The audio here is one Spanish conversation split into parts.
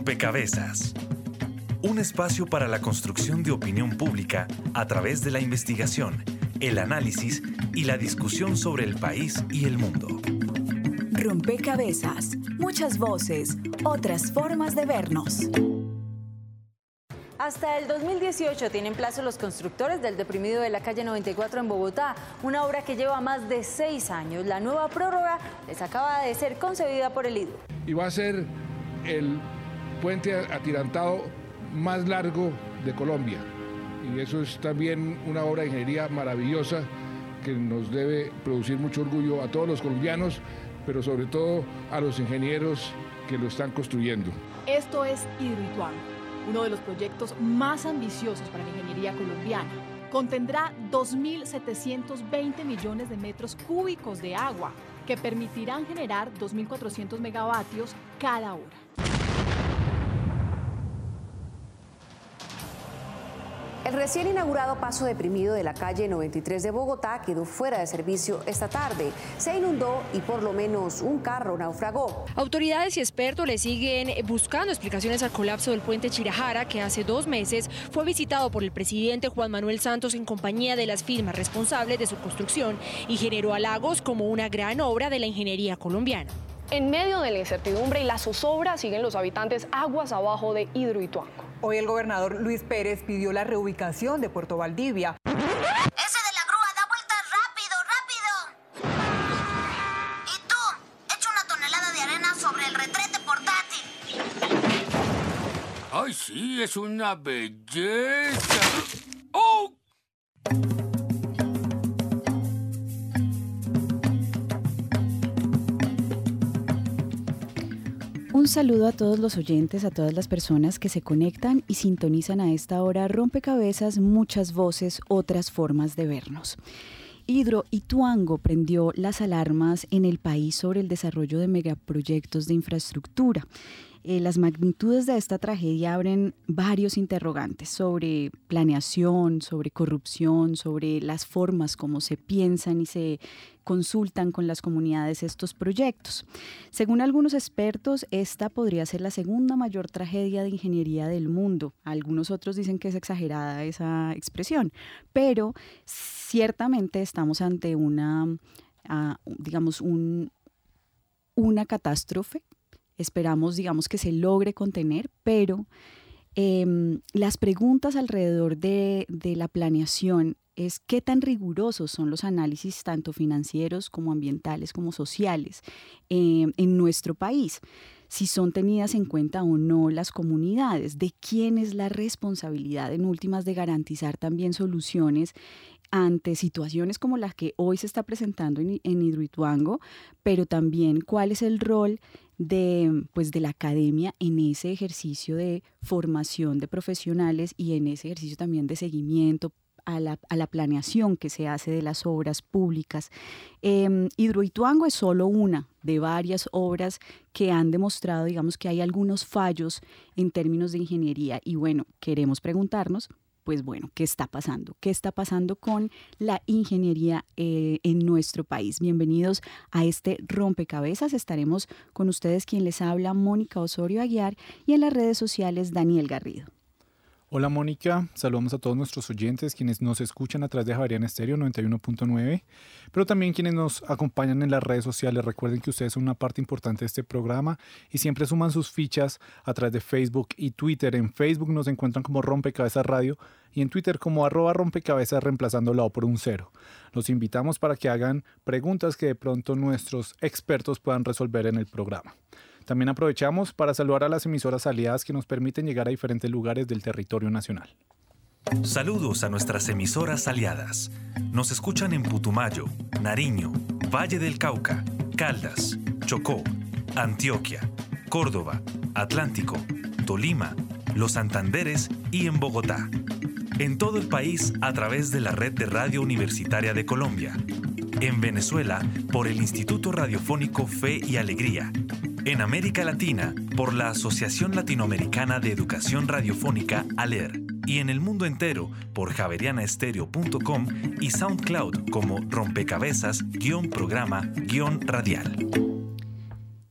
Rompecabezas. Un espacio para la construcción de opinión pública a través de la investigación, el análisis y la discusión sobre el país y el mundo. Rompecabezas. Muchas voces, otras formas de vernos. Hasta el 2018 tienen plazo los constructores del deprimido de la calle 94 en Bogotá, una obra que lleva más de seis años. La nueva prórroga les acaba de ser concedida por el IDU. Y va a ser el puente atirantado más largo de Colombia. Y eso es también una obra de ingeniería maravillosa que nos debe producir mucho orgullo a todos los colombianos, pero sobre todo a los ingenieros que lo están construyendo. Esto es Hidroituango, uno de los proyectos más ambiciosos para la ingeniería colombiana. Contendrá 2.720 millones de metros cúbicos de agua que permitirán generar 2.400 megavatios cada hora. El recién inaugurado paso deprimido de la calle 93 de Bogotá quedó fuera de servicio esta tarde. Se inundó y por lo menos un carro naufragó. Autoridades y expertos le siguen buscando explicaciones al colapso del puente Chirajara, que hace dos meses fue visitado por el presidente Juan Manuel Santos en compañía de las firmas responsables de su construcción y generó halagos como una gran obra de la ingeniería colombiana. En medio de la incertidumbre y la zozobra siguen los habitantes aguas abajo de Hidroituango. Hoy el gobernador Luis Pérez pidió la reubicación de Puerto Valdivia. ¡Ese de la grúa da vueltas rápido, rápido! Y tú, echa una tonelada de arena sobre el retrete portátil. ¡Ay, sí! ¡Es una belleza! Un saludo a todos los oyentes, a todas las personas que se conectan y sintonizan a esta hora rompecabezas, muchas voces, otras formas de vernos. Hidro Ituango prendió las alarmas en el país sobre el desarrollo de megaproyectos de infraestructura. Eh, las magnitudes de esta tragedia abren varios interrogantes sobre planeación, sobre corrupción, sobre las formas como se piensan y se consultan con las comunidades estos proyectos. Según algunos expertos, esta podría ser la segunda mayor tragedia de ingeniería del mundo. Algunos otros dicen que es exagerada esa expresión, pero ciertamente estamos ante una, uh, digamos, un, una catástrofe Esperamos, digamos, que se logre contener, pero em, las preguntas alrededor de, la planeación es qué tan rigurosos son los análisis tanto financieros como ambientales como sociales em, en nuestro país. Si son tenidas en cuenta o no las comunidades, de quién es la responsabilidad en últimas de garantizar también soluciones ante situaciones como las que hoy se está presentando en, en pero también cuál es el rol de, pues, de la academia en ese ejercicio de formación de profesionales y en ese ejercicio también de seguimiento a la, a la planeación que se hace de las obras públicas. Eh, Hidroituango es solo una de varias obras que han demostrado, digamos, que hay algunos fallos en términos de ingeniería y bueno, queremos preguntarnos pues bueno, ¿qué está pasando? ¿Qué está pasando con la ingeniería eh, en nuestro país? Bienvenidos a este rompecabezas. Estaremos con ustedes quien les habla, Mónica Osorio Aguiar, y en las redes sociales, Daniel Garrido. Hola Mónica, saludamos a todos nuestros oyentes, quienes nos escuchan a través de Javariana Estéreo 91.9, pero también quienes nos acompañan en las redes sociales. Recuerden que ustedes son una parte importante de este programa y siempre suman sus fichas a través de Facebook y Twitter. En Facebook nos encuentran como Rompecabezas Radio y en Twitter como arroba rompecabezas reemplazando la O por un cero. Los invitamos para que hagan preguntas que de pronto nuestros expertos puedan resolver en el programa. También aprovechamos para saludar a las emisoras aliadas que nos permiten llegar a diferentes lugares del territorio nacional. Saludos a nuestras emisoras aliadas. Nos escuchan en Putumayo, Nariño, Valle del Cauca, Caldas, Chocó, Antioquia, Córdoba, Atlántico, Tolima, Los Santanderes y en Bogotá. En todo el país a través de la red de Radio Universitaria de Colombia. En Venezuela por el Instituto Radiofónico Fe y Alegría en América Latina, por la Asociación Latinoamericana de Educación Radiofónica, ALER. Y en el mundo entero, por javerianaestereo.com y SoundCloud como rompecabezas-programa-radial.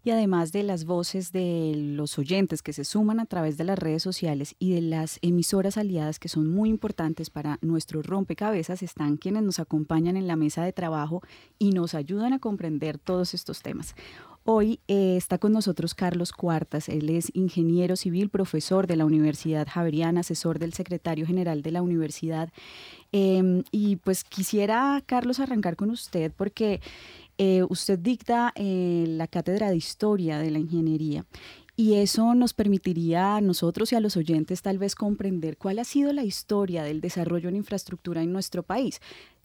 Y además de las voces de los oyentes que se suman a través de las redes sociales y de las emisoras aliadas que son muy importantes para nuestro rompecabezas, están quienes nos acompañan en la mesa de trabajo y nos ayudan a comprender todos estos temas. Hoy eh, está con nosotros Carlos Cuartas. Él es ingeniero civil, profesor de la Universidad Javeriana, asesor del secretario general de la universidad. Em, y pues quisiera, Carlos, arrancar con usted porque eh, usted dicta eh, la cátedra de historia de la ingeniería y eso nos permitiría a nosotros y a los oyentes tal vez comprender cuál ha sido la historia del desarrollo en infraestructura en nuestro país.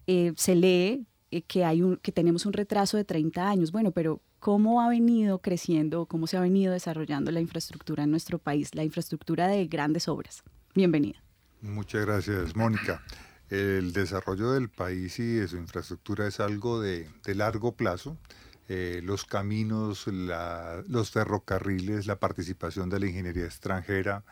Eh, se lee que, hay un, que tenemos un retraso de 30 años, bueno, pero ¿cómo ha venido creciendo, cómo se ha venido desarrollando la infraestructura en nuestro país, la infraestructura de grandes obras? Bienvenida. Muchas gracias, Mónica. El desarrollo del país y de su infraestructura es algo de, largo plazo. Eh, los caminos, los ferrocarriles, la participación de la ingeniería extranjera,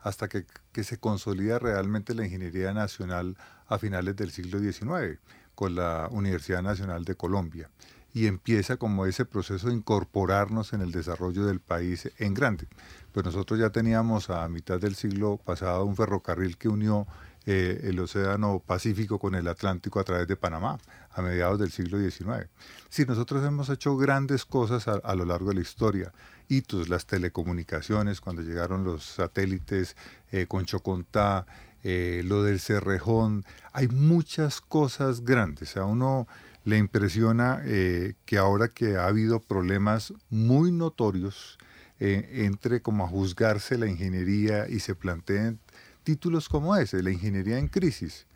hasta que, se consolida realmente la ingeniería nacional a finales del siglo XIX con la Universidad Nacional de Colombia y empieza como ese proceso de incorporarnos en el desarrollo del país en grande. Pues nosotros ya teníamos a mitad del siglo pasado un ferrocarril que unió eh, el Océano Pacífico con el Atlántico a través de Panamá a mediados del siglo XIX. Si nosotros hemos hecho grandes cosas a, lo largo de la historia, hitos, las telecomunicaciones, cuando llegaron los satélites eh, con Chocontá, eh, lo del Cerrejón, hay muchas cosas grandes. A uno le impresiona que ahora que ha habido problemas muy notorios, entre como a juzgarse la ingeniería y se planteen títulos como ese, la ingeniería en crisis.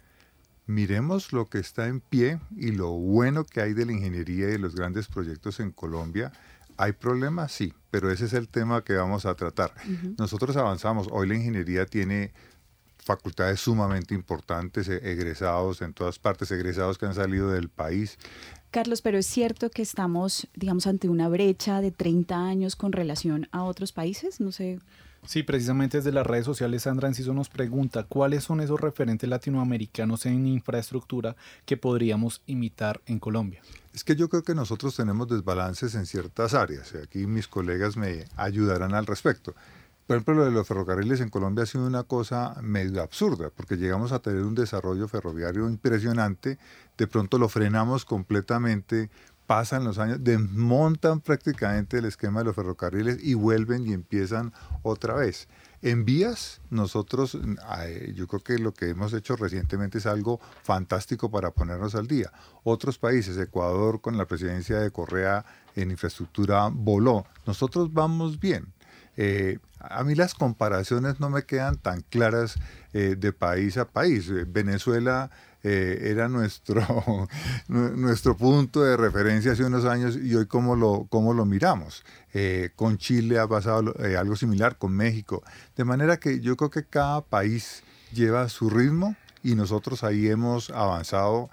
Miremos lo que está en pie y lo bueno que hay de la ingeniería y de los grandes proyectos en Colombia. ¿Hay problemas? Sí, pero ese es el tema que vamos a tratar. Nosotros avanzamos. Hoy la ingeniería tiene facultades sumamente importantes, e-, egresados en todas partes, egresados que han salido del país. Carlos, pero es cierto que estamos, digamos, ante una brecha de 30 años con relación a otros países, no sé. Sí, precisamente desde las redes sociales Sandra Enciso nos pregunta cuáles son esos referentes latinoamericanos en infraestructura que podríamos imitar en Colombia. Es que yo creo que nosotros tenemos desbalances en ciertas áreas. Aquí mis colegas me ayudarán al respecto. Por ejemplo, lo de los ferrocarriles en Colombia ha sido una cosa medio absurda, porque llegamos a tener un desarrollo ferroviario impresionante, de pronto lo frenamos completamente pasan los años, desmontan prácticamente el esquema de los ferrocarriles y vuelven y empiezan otra vez. En vías, nosotros, yo creo que lo que hemos hecho recientemente es algo fantástico para ponernos al día. Otros países, Ecuador con la presidencia de Correa en infraestructura voló. Nosotros vamos bien. Eh, a mí las comparaciones no me quedan tan claras eh, de país a país. Venezuela eh, era nuestro, nuestro punto de referencia hace unos años y hoy cómo lo, cómo lo miramos. Eh, con Chile ha pasado eh, algo similar, con México. De manera que yo creo que cada país lleva su ritmo y nosotros ahí hemos avanzado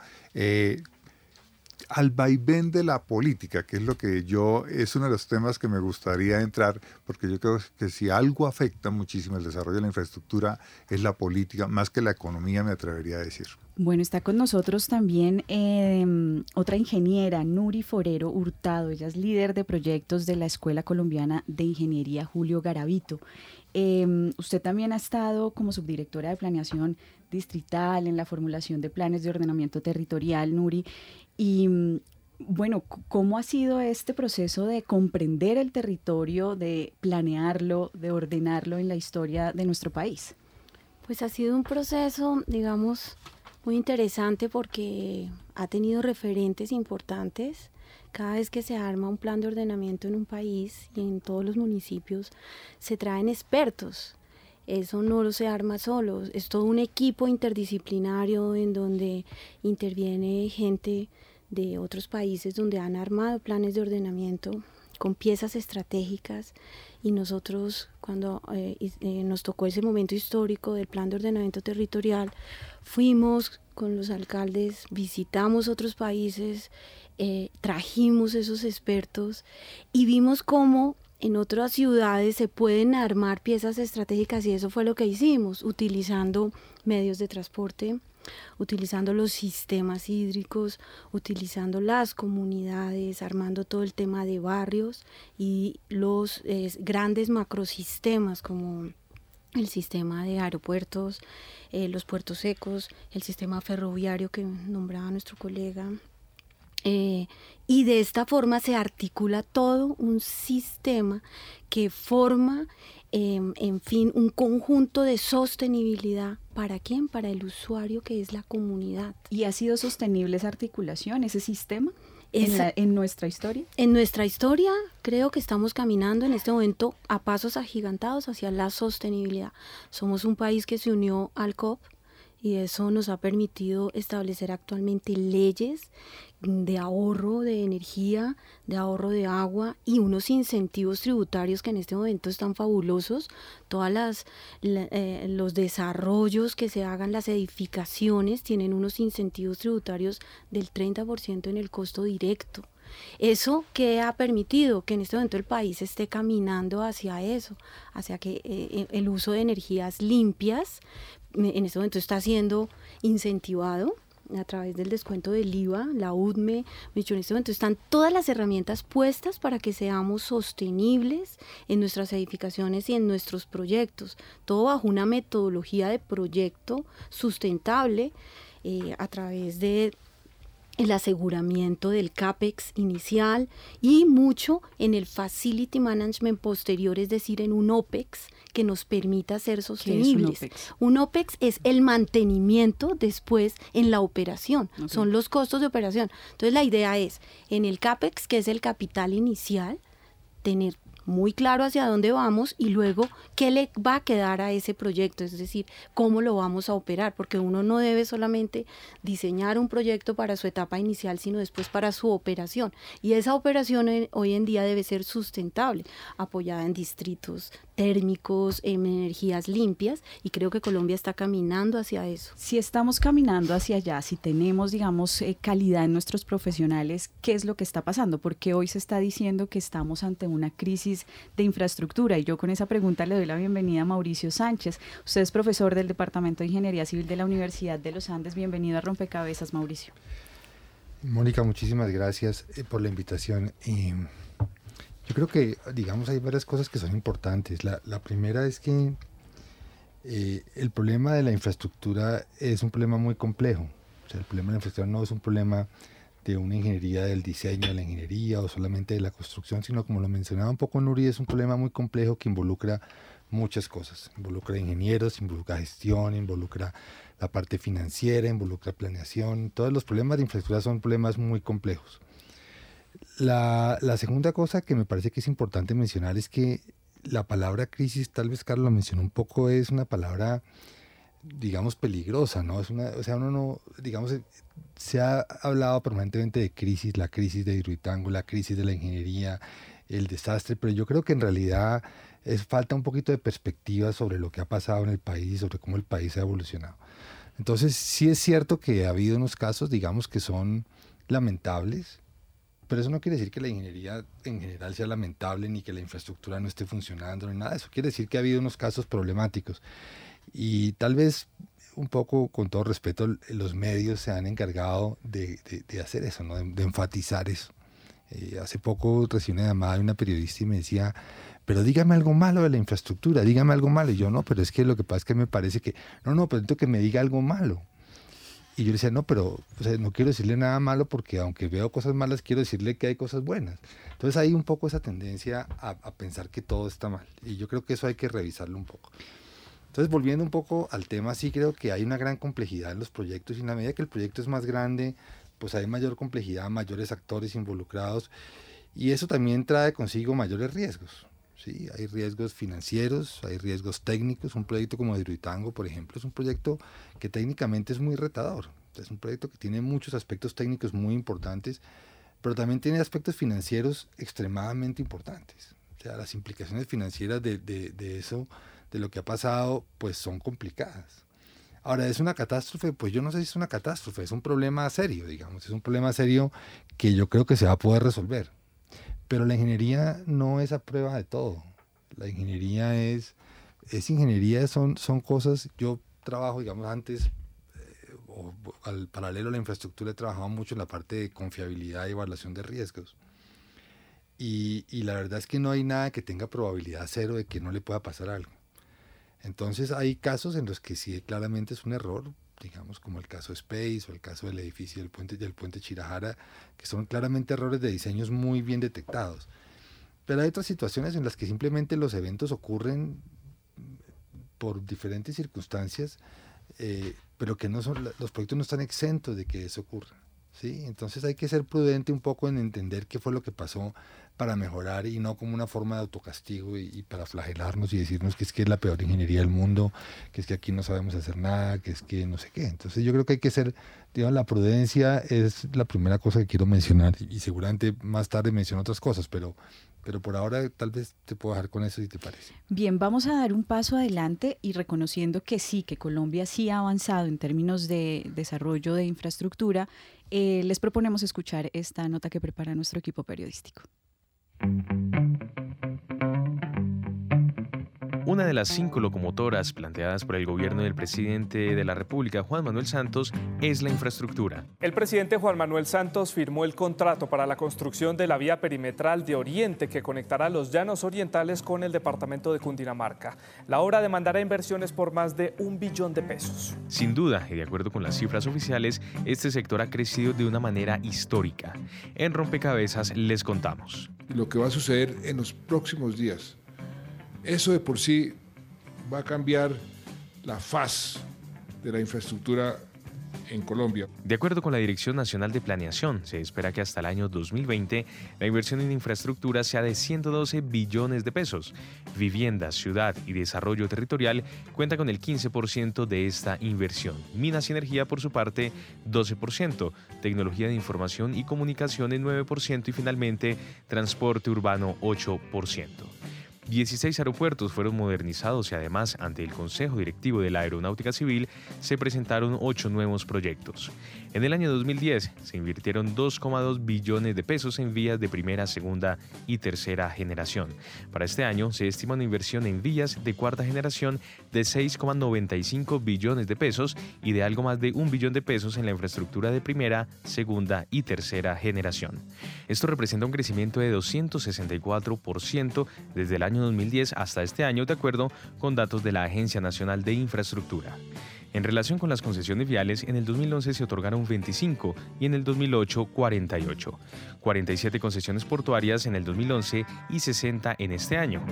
al vaivén de la política, que es lo que yo, es uno de los temas que me gustaría entrar, porque yo creo que si algo afecta muchísimo el desarrollo de la infraestructura es la política, más que la economía, me atrevería a decir. Bueno, está con nosotros también em, otra ingeniera, Nuri Forero Hurtado. Ella es líder de proyectos de la Escuela Colombiana de Ingeniería Julio Garavito. Em, usted también ha estado como subdirectora de planeación distrital en la formulación de planes de ordenamiento territorial, Nuri. Y mm, bueno, ¿cómo ha sido este proceso de comprender el territorio, de planearlo, de ordenarlo en la historia de nuestro país? Pues ha sido un proceso, digamos, muy interesante porque ha tenido referentes importantes. Cada vez que se arma un plan de ordenamiento en un país y en todos los municipios, se traen expertos. Eso no lo se arma solo, es todo un equipo interdisciplinario en donde interviene gente de otros países donde han armado planes de ordenamiento con piezas estratégicas. Y nosotros cuando eh, eh, nos tocó ese momento histórico del plan de ordenamiento territorial, fuimos con los alcaldes, visitamos otros países, eh, trajimos esos expertos y vimos cómo en otras ciudades se pueden armar piezas estratégicas y eso fue lo que hicimos, utilizando medios de transporte utilizando los sistemas hídricos, utilizando las comunidades, armando todo el tema de barrios y los grandes macrosistemas como el sistema de aeropuertos, eh, los puertos secos, el sistema ferroviario que nombraba nuestro colega. Eh, y de esta forma se articula todo un sistema que forma, em, en fin, un conjunto de sostenibilidad. ¿Para quién? Para el usuario que es la comunidad. ¿Y ha sido sostenible esa articulación, ese sistema? en, nuestra historia? En nuestra historia creo que estamos caminando en este momento a pasos agigantados hacia la sostenibilidad. Somos un país que se unió al COP y eso nos ha permitido establecer actualmente leyes de ahorro de energía, de ahorro de agua y unos incentivos tributarios que en este momento están fabulosos. Todas las eh, los desarrollos que se hagan, las edificaciones tienen unos incentivos tributarios del 30% en el costo directo. Eso que ha permitido que en este momento el país esté caminando hacia eso, hacia que eh, el uso de energías limpias en este momento está siendo incentivado a través del descuento del IVA, la UDME, en este están todas las herramientas puestas para que seamos sostenibles en nuestras edificaciones y en nuestros proyectos, todo bajo una metodología de proyecto sustentable eh, a través de el aseguramiento del CAPEX inicial y mucho en el Facility Management posterior, es decir, en un OPEX que nos permita ser sostenibles. un, OPEX? es el mantenimiento después en la operación, son los costos de operación. Entonces la idea es, en el CAPEX, que es el capital inicial, tener muy claro hacia dónde vamos y luego qué le va a quedar a ese proyecto, es decir, cómo lo vamos a operar, porque uno no debe solamente diseñar un proyecto para su etapa inicial, sino después para su operación. Y esa operación hoy en día debe ser sustentable, apoyada en distritos térmicos, en energías limpias, y creo que Colombia está caminando hacia eso. Si estamos caminando hacia allá, si tenemos, digamos, eh, calidad en nuestros profesionales, ¿qué es lo que está pasando? Porque hoy se está diciendo que estamos ante una crisis de infraestructura, y yo con esa pregunta le doy la bienvenida a Mauricio Sánchez. Usted es profesor del Departamento de Ingeniería Civil de la Universidad de los Andes. Bienvenido a Rompecabezas, Mauricio. Mónica, muchísimas gracias eh, por la invitación. Yo creo que, digamos, hay varias cosas que son importantes. La, primera es que eh, el problema de la infraestructura es un problema muy complejo. O sea, el problema de la infraestructura no es un problema de una ingeniería del diseño de la ingeniería o solamente de la construcción, sino como lo mencionaba un poco Nuri, es un problema muy complejo que involucra muchas cosas. Involucra ingenieros, involucra gestión, involucra la parte financiera, involucra planeación. Todos los problemas de infraestructura son problemas muy complejos. La, segunda cosa que me parece que es importante mencionar es que la palabra crisis, tal vez Carlos lo mencionó un poco, es una palabra, digamos, peligrosa, ¿no? Es una, o sea, uno no, digamos, se ha hablado permanentemente de crisis, la crisis de Hidroitango, la crisis de la ingeniería, el desastre, pero yo creo que en realidad es falta un poquito de perspectiva sobre lo que ha pasado en el país y sobre cómo el país ha evolucionado. Entonces, sí es cierto que ha habido unos casos, digamos, que son lamentables, pero eso no quiere decir que la ingeniería en general sea lamentable, ni que la infraestructura no esté funcionando, ni nada de eso. Quiere decir que ha habido unos casos problemáticos. Y tal vez, un poco con todo respeto, los medios se han encargado de, hacer eso, ¿no? de, enfatizar eso. Eh, hace poco recibí una llamada de una periodista y me decía, pero dígame algo malo de la infraestructura, dígame algo malo. Y yo, no, pero es que lo que pasa es que me parece que, no, no, pero que me diga algo malo. Y yo le decía, no, pero no quiero decirle nada malo porque aunque veo cosas malas, quiero decirle que hay cosas buenas. Entonces hay un poco esa tendencia a, pensar que todo está mal. Y yo creo que eso hay que revisarlo un poco. Entonces, volviendo un poco al tema, sí creo que hay una gran complejidad en los proyectos y en la medida que el proyecto es más grande, pues hay mayor complejidad, mayores actores involucrados y eso también trae consigo mayores riesgos. ¿Sí? Hay riesgos financieros, hay riesgos técnicos. Un proyecto como Hidroitango, por ejemplo, es un proyecto que técnicamente es muy retador. Es un proyecto que tiene muchos aspectos técnicos muy importantes, pero también tiene aspectos financieros extremadamente importantes. O sea, las implicaciones financieras de, de eso, de lo que ha pasado, pues son complicadas. Ahora, ¿es una catástrofe? Pues yo no sé si es una catástrofe, es un problema serio, digamos, es un problema serio que yo creo que se va a poder resolver. Pero la ingeniería no es a prueba de todo. La ingeniería es, es ingeniería, son, son cosas, yo trabajo, digamos, antes, eh, o, al paralelo a la infraestructura he trabajado mucho en la parte de confiabilidad y evaluación de riesgos. Y, y, la verdad es que no hay nada que tenga probabilidad cero de que no le pueda pasar algo. Entonces hay casos en los que sí claramente es un error, digamos como el caso Space o el caso del edificio del puente, del puente Chirajara, que son claramente errores de diseños muy bien detectados. Pero hay otras situaciones en las que simplemente los eventos ocurren por diferentes circunstancias, eh, pero que no son, los proyectos no están exentos de que eso ocurra. ¿sí? Entonces hay que ser prudente un poco en entender qué fue lo que pasó para mejorar y no como una forma de autocastigo y, para flagelarnos y decirnos que es que es la peor ingeniería del mundo, que es que aquí no sabemos hacer nada, que es que no sé qué. Entonces yo creo que hay que ser, digamos, la prudencia es la primera cosa que quiero mencionar y seguramente más tarde menciono otras cosas, pero pero por ahora tal vez te puedo dejar con eso si te parece. Bien, vamos a dar un paso adelante y reconociendo que sí, que Colombia sí ha avanzado en términos de desarrollo de infraestructura, eh, les proponemos escuchar esta nota que prepara nuestro equipo periodístico. Una de las cinco locomotoras planteadas por el gobierno del presidente de la República, Juan Manuel Santos, es la infraestructura. El presidente Juan Manuel Santos firmó el contrato para la construcción de la vía perimetral de Oriente que conectará los llanos orientales con el departamento de Cundinamarca. La obra demandará inversiones por más de un billón de pesos. Sin duda, y de acuerdo con las cifras oficiales, este sector ha crecido de una manera histórica. En Rompecabezas les contamos. Lo que va a suceder en los próximos días. Eso de por sí va a cambiar la faz de la infraestructura en Colombia. De acuerdo con la Dirección Nacional de Planeación, se espera que hasta el año 2020 la inversión en infraestructura sea de 112 billones de pesos. Vivienda, ciudad y desarrollo territorial cuenta con el 15% de esta inversión. Minas y energía, por su parte, 12%. Tecnología de información y comunicaciones, 9% y finalmente transporte urbano, 8%. 16 aeropuertos fueron modernizados y además ante el Consejo Directivo de la Aeronáutica Civil se presentaron ocho nuevos proyectos. En el año 2010 se invirtieron 2,2 billones de pesos en vías de primera, segunda y tercera generación. Para este año se estima una inversión en vías de cuarta generación de 6,95 billones de pesos y de algo más de un billón de pesos en la infraestructura de primera, segunda y tercera generación. Esto representa un crecimiento de 264% desde el año 2010 hasta este año, de acuerdo con datos de la Agencia Nacional de Infraestructura. En relación con las concesiones viales, en el 2011 se otorgaron 25 y en el 2008 48. 47 concesiones portuarias en el 2011 y 60 en este año.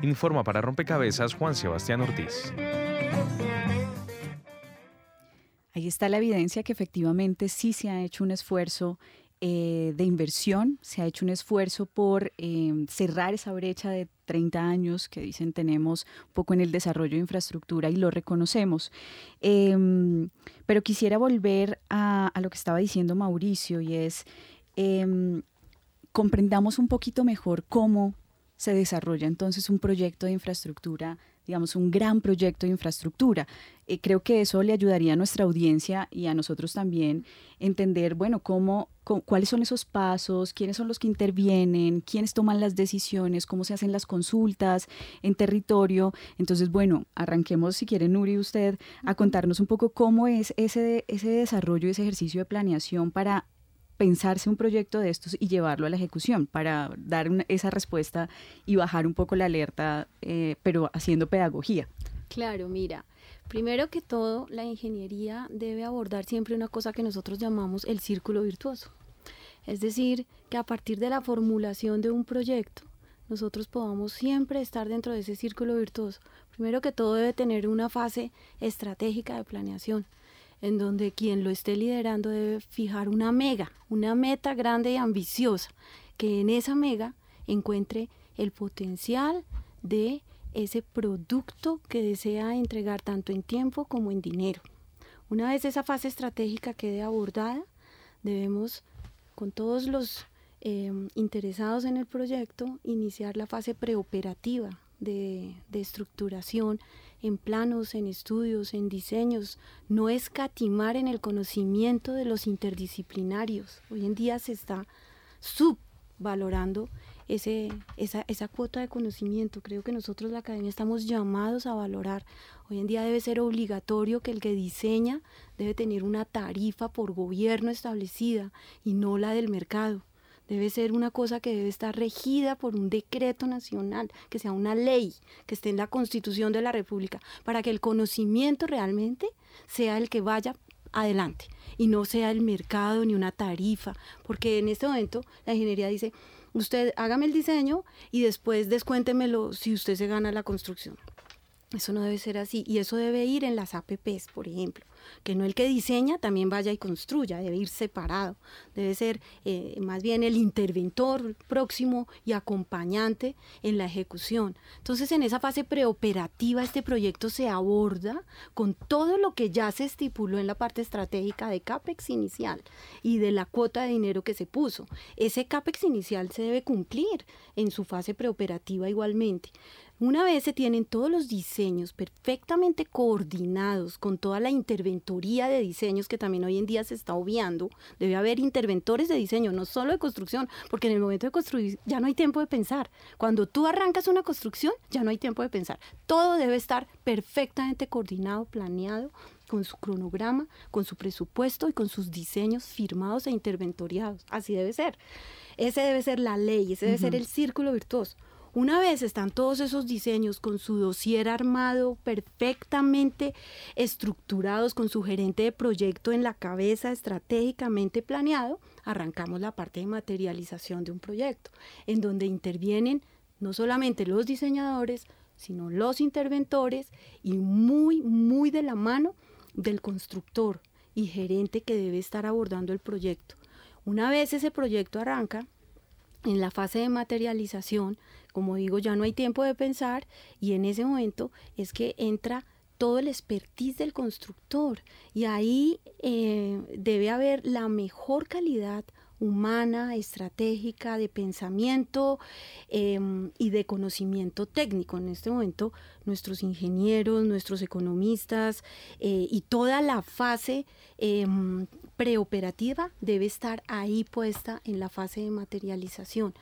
Informa para Rompecabezas Juan Sebastián Ortiz. Ahí está la evidencia que efectivamente sí se ha hecho un esfuerzo eh, de inversión, se ha hecho un esfuerzo por eh, cerrar esa brecha de 30 años que dicen tenemos un poco en el desarrollo de infraestructura y lo reconocemos. Em, pero quisiera volver a, lo que estaba diciendo Mauricio y es, em, comprendamos un poquito mejor cómo se desarrolla entonces un proyecto de infraestructura digamos, un gran proyecto de infraestructura. Eh, creo que eso le ayudaría a nuestra audiencia y a nosotros también entender, bueno, cómo, cuáles son esos pasos, quiénes son los que intervienen, quiénes toman las decisiones, cómo se hacen las consultas en territorio. Entonces, bueno, arranquemos, si quiere, Nuri, usted, a contarnos un poco cómo es ese, ese desarrollo, ese ejercicio de planeación para pensarse un proyecto de estos y llevarlo a la ejecución para dar esa respuesta y bajar un poco la alerta, eh, pero haciendo pedagogía. Claro, mira, primero que todo, la ingeniería debe abordar siempre una cosa que nosotros llamamos el círculo virtuoso. Es decir, que a partir de la formulación de un proyecto, nosotros podamos siempre estar dentro de ese círculo virtuoso. Primero que todo debe tener una fase estratégica de planeación en donde quien lo esté liderando debe fijar una mega, una meta grande y ambiciosa, que en esa mega encuentre el potencial de ese producto que desea entregar tanto en tiempo como en dinero. Una vez esa fase estratégica quede abordada, debemos, con todos los eh, interesados en el proyecto, iniciar la fase preoperativa de, de estructuración en planos, en estudios, en diseños, no escatimar en el conocimiento de los interdisciplinarios. Hoy en día se está subvalorando ese, esa, esa cuota de conocimiento. Creo que nosotros la academia estamos llamados a valorar. Hoy en día debe ser obligatorio que el que diseña debe tener una tarifa por gobierno establecida y no la del mercado. Debe ser una cosa que debe estar regida por un decreto nacional, que sea una ley, que esté en la constitución de la República, para que el conocimiento realmente sea el que vaya adelante y no sea el mercado ni una tarifa, porque en este momento la ingeniería dice, usted hágame el diseño y después descuéntemelo si usted se gana la construcción. Eso no debe ser así y eso debe ir en las APPs, por ejemplo que no el que diseña también vaya y construya, debe ir separado, debe ser eh, más bien el interventor próximo y acompañante en la ejecución. Entonces en esa fase preoperativa este proyecto se aborda con todo lo que ya se estipuló en la parte estratégica de CAPEX inicial y de la cuota de dinero que se puso. Ese CAPEX inicial se debe cumplir en su fase preoperativa igualmente. Una vez se tienen todos los diseños perfectamente coordinados con toda la interventoría de diseños que también hoy en día se está obviando, debe haber interventores de diseño, no solo de construcción, porque en el momento de construir ya no hay tiempo de pensar. Cuando tú arrancas una construcción, ya no hay tiempo de pensar. Todo debe estar perfectamente coordinado, planeado, con su cronograma, con su presupuesto y con sus diseños firmados e interventoriados. Así debe ser. Ese debe ser la ley, ese debe ser el círculo virtuoso. Una vez están todos esos diseños con su dossier armado, perfectamente estructurados, con su gerente de proyecto en la cabeza, estratégicamente planeado, arrancamos la parte de materialización de un proyecto, en donde intervienen no solamente los diseñadores, sino los interventores y muy, muy de la mano del constructor y gerente que debe estar abordando el proyecto. Una vez ese proyecto arranca, en la fase de materialización, como digo, ya no hay tiempo de pensar y en ese momento es que entra todo el expertise del constructor y ahí eh, debe haber la mejor calidad humana, estratégica, de pensamiento em, y de conocimiento técnico. En este momento, nuestros ingenieros, nuestros economistas eh, y toda la fase em, preoperativa debe estar ahí puesta en la fase de materialización.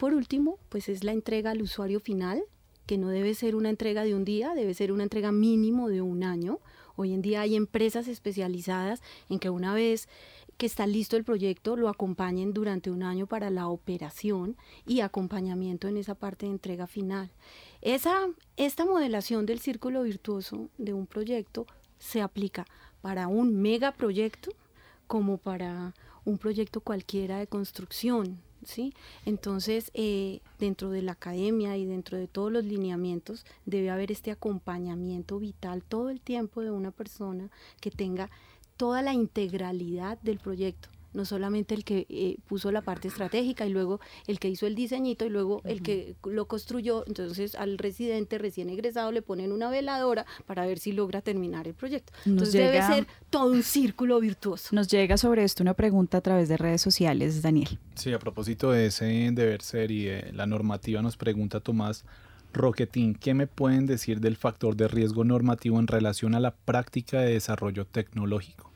Por último, pues es la entrega al usuario final, que no debe ser una entrega de un día, debe ser una entrega mínimo de un año. Hoy en día hay empresas especializadas en que una vez que está listo el proyecto lo acompañen durante un año para la operación y acompañamiento en esa parte de entrega final. Esa, esta modelación del círculo virtuoso de un proyecto se aplica para un megaproyecto como para un proyecto cualquiera de construcción, ¿sí? Entonces, eh, dentro de la academia y dentro de todos los lineamientos debe haber este acompañamiento vital todo el tiempo de una persona que tenga toda la integralidad del proyecto no solamente el que eh, puso la parte estratégica y luego el que hizo el diseñito y luego el que lo construyó. Entonces al residente recién egresado le ponen una veladora para ver si logra terminar el proyecto. Entonces debe ser todo un círculo virtuoso. Nos llega sobre esto una pregunta a través de redes sociales, Daniel. Sí, a propósito de ese deber ser y de la normativa, nos pregunta Tomás. Roquetín, ¿qué me pueden decir del factor de riesgo normativo en relación a la práctica de desarrollo tecnológico?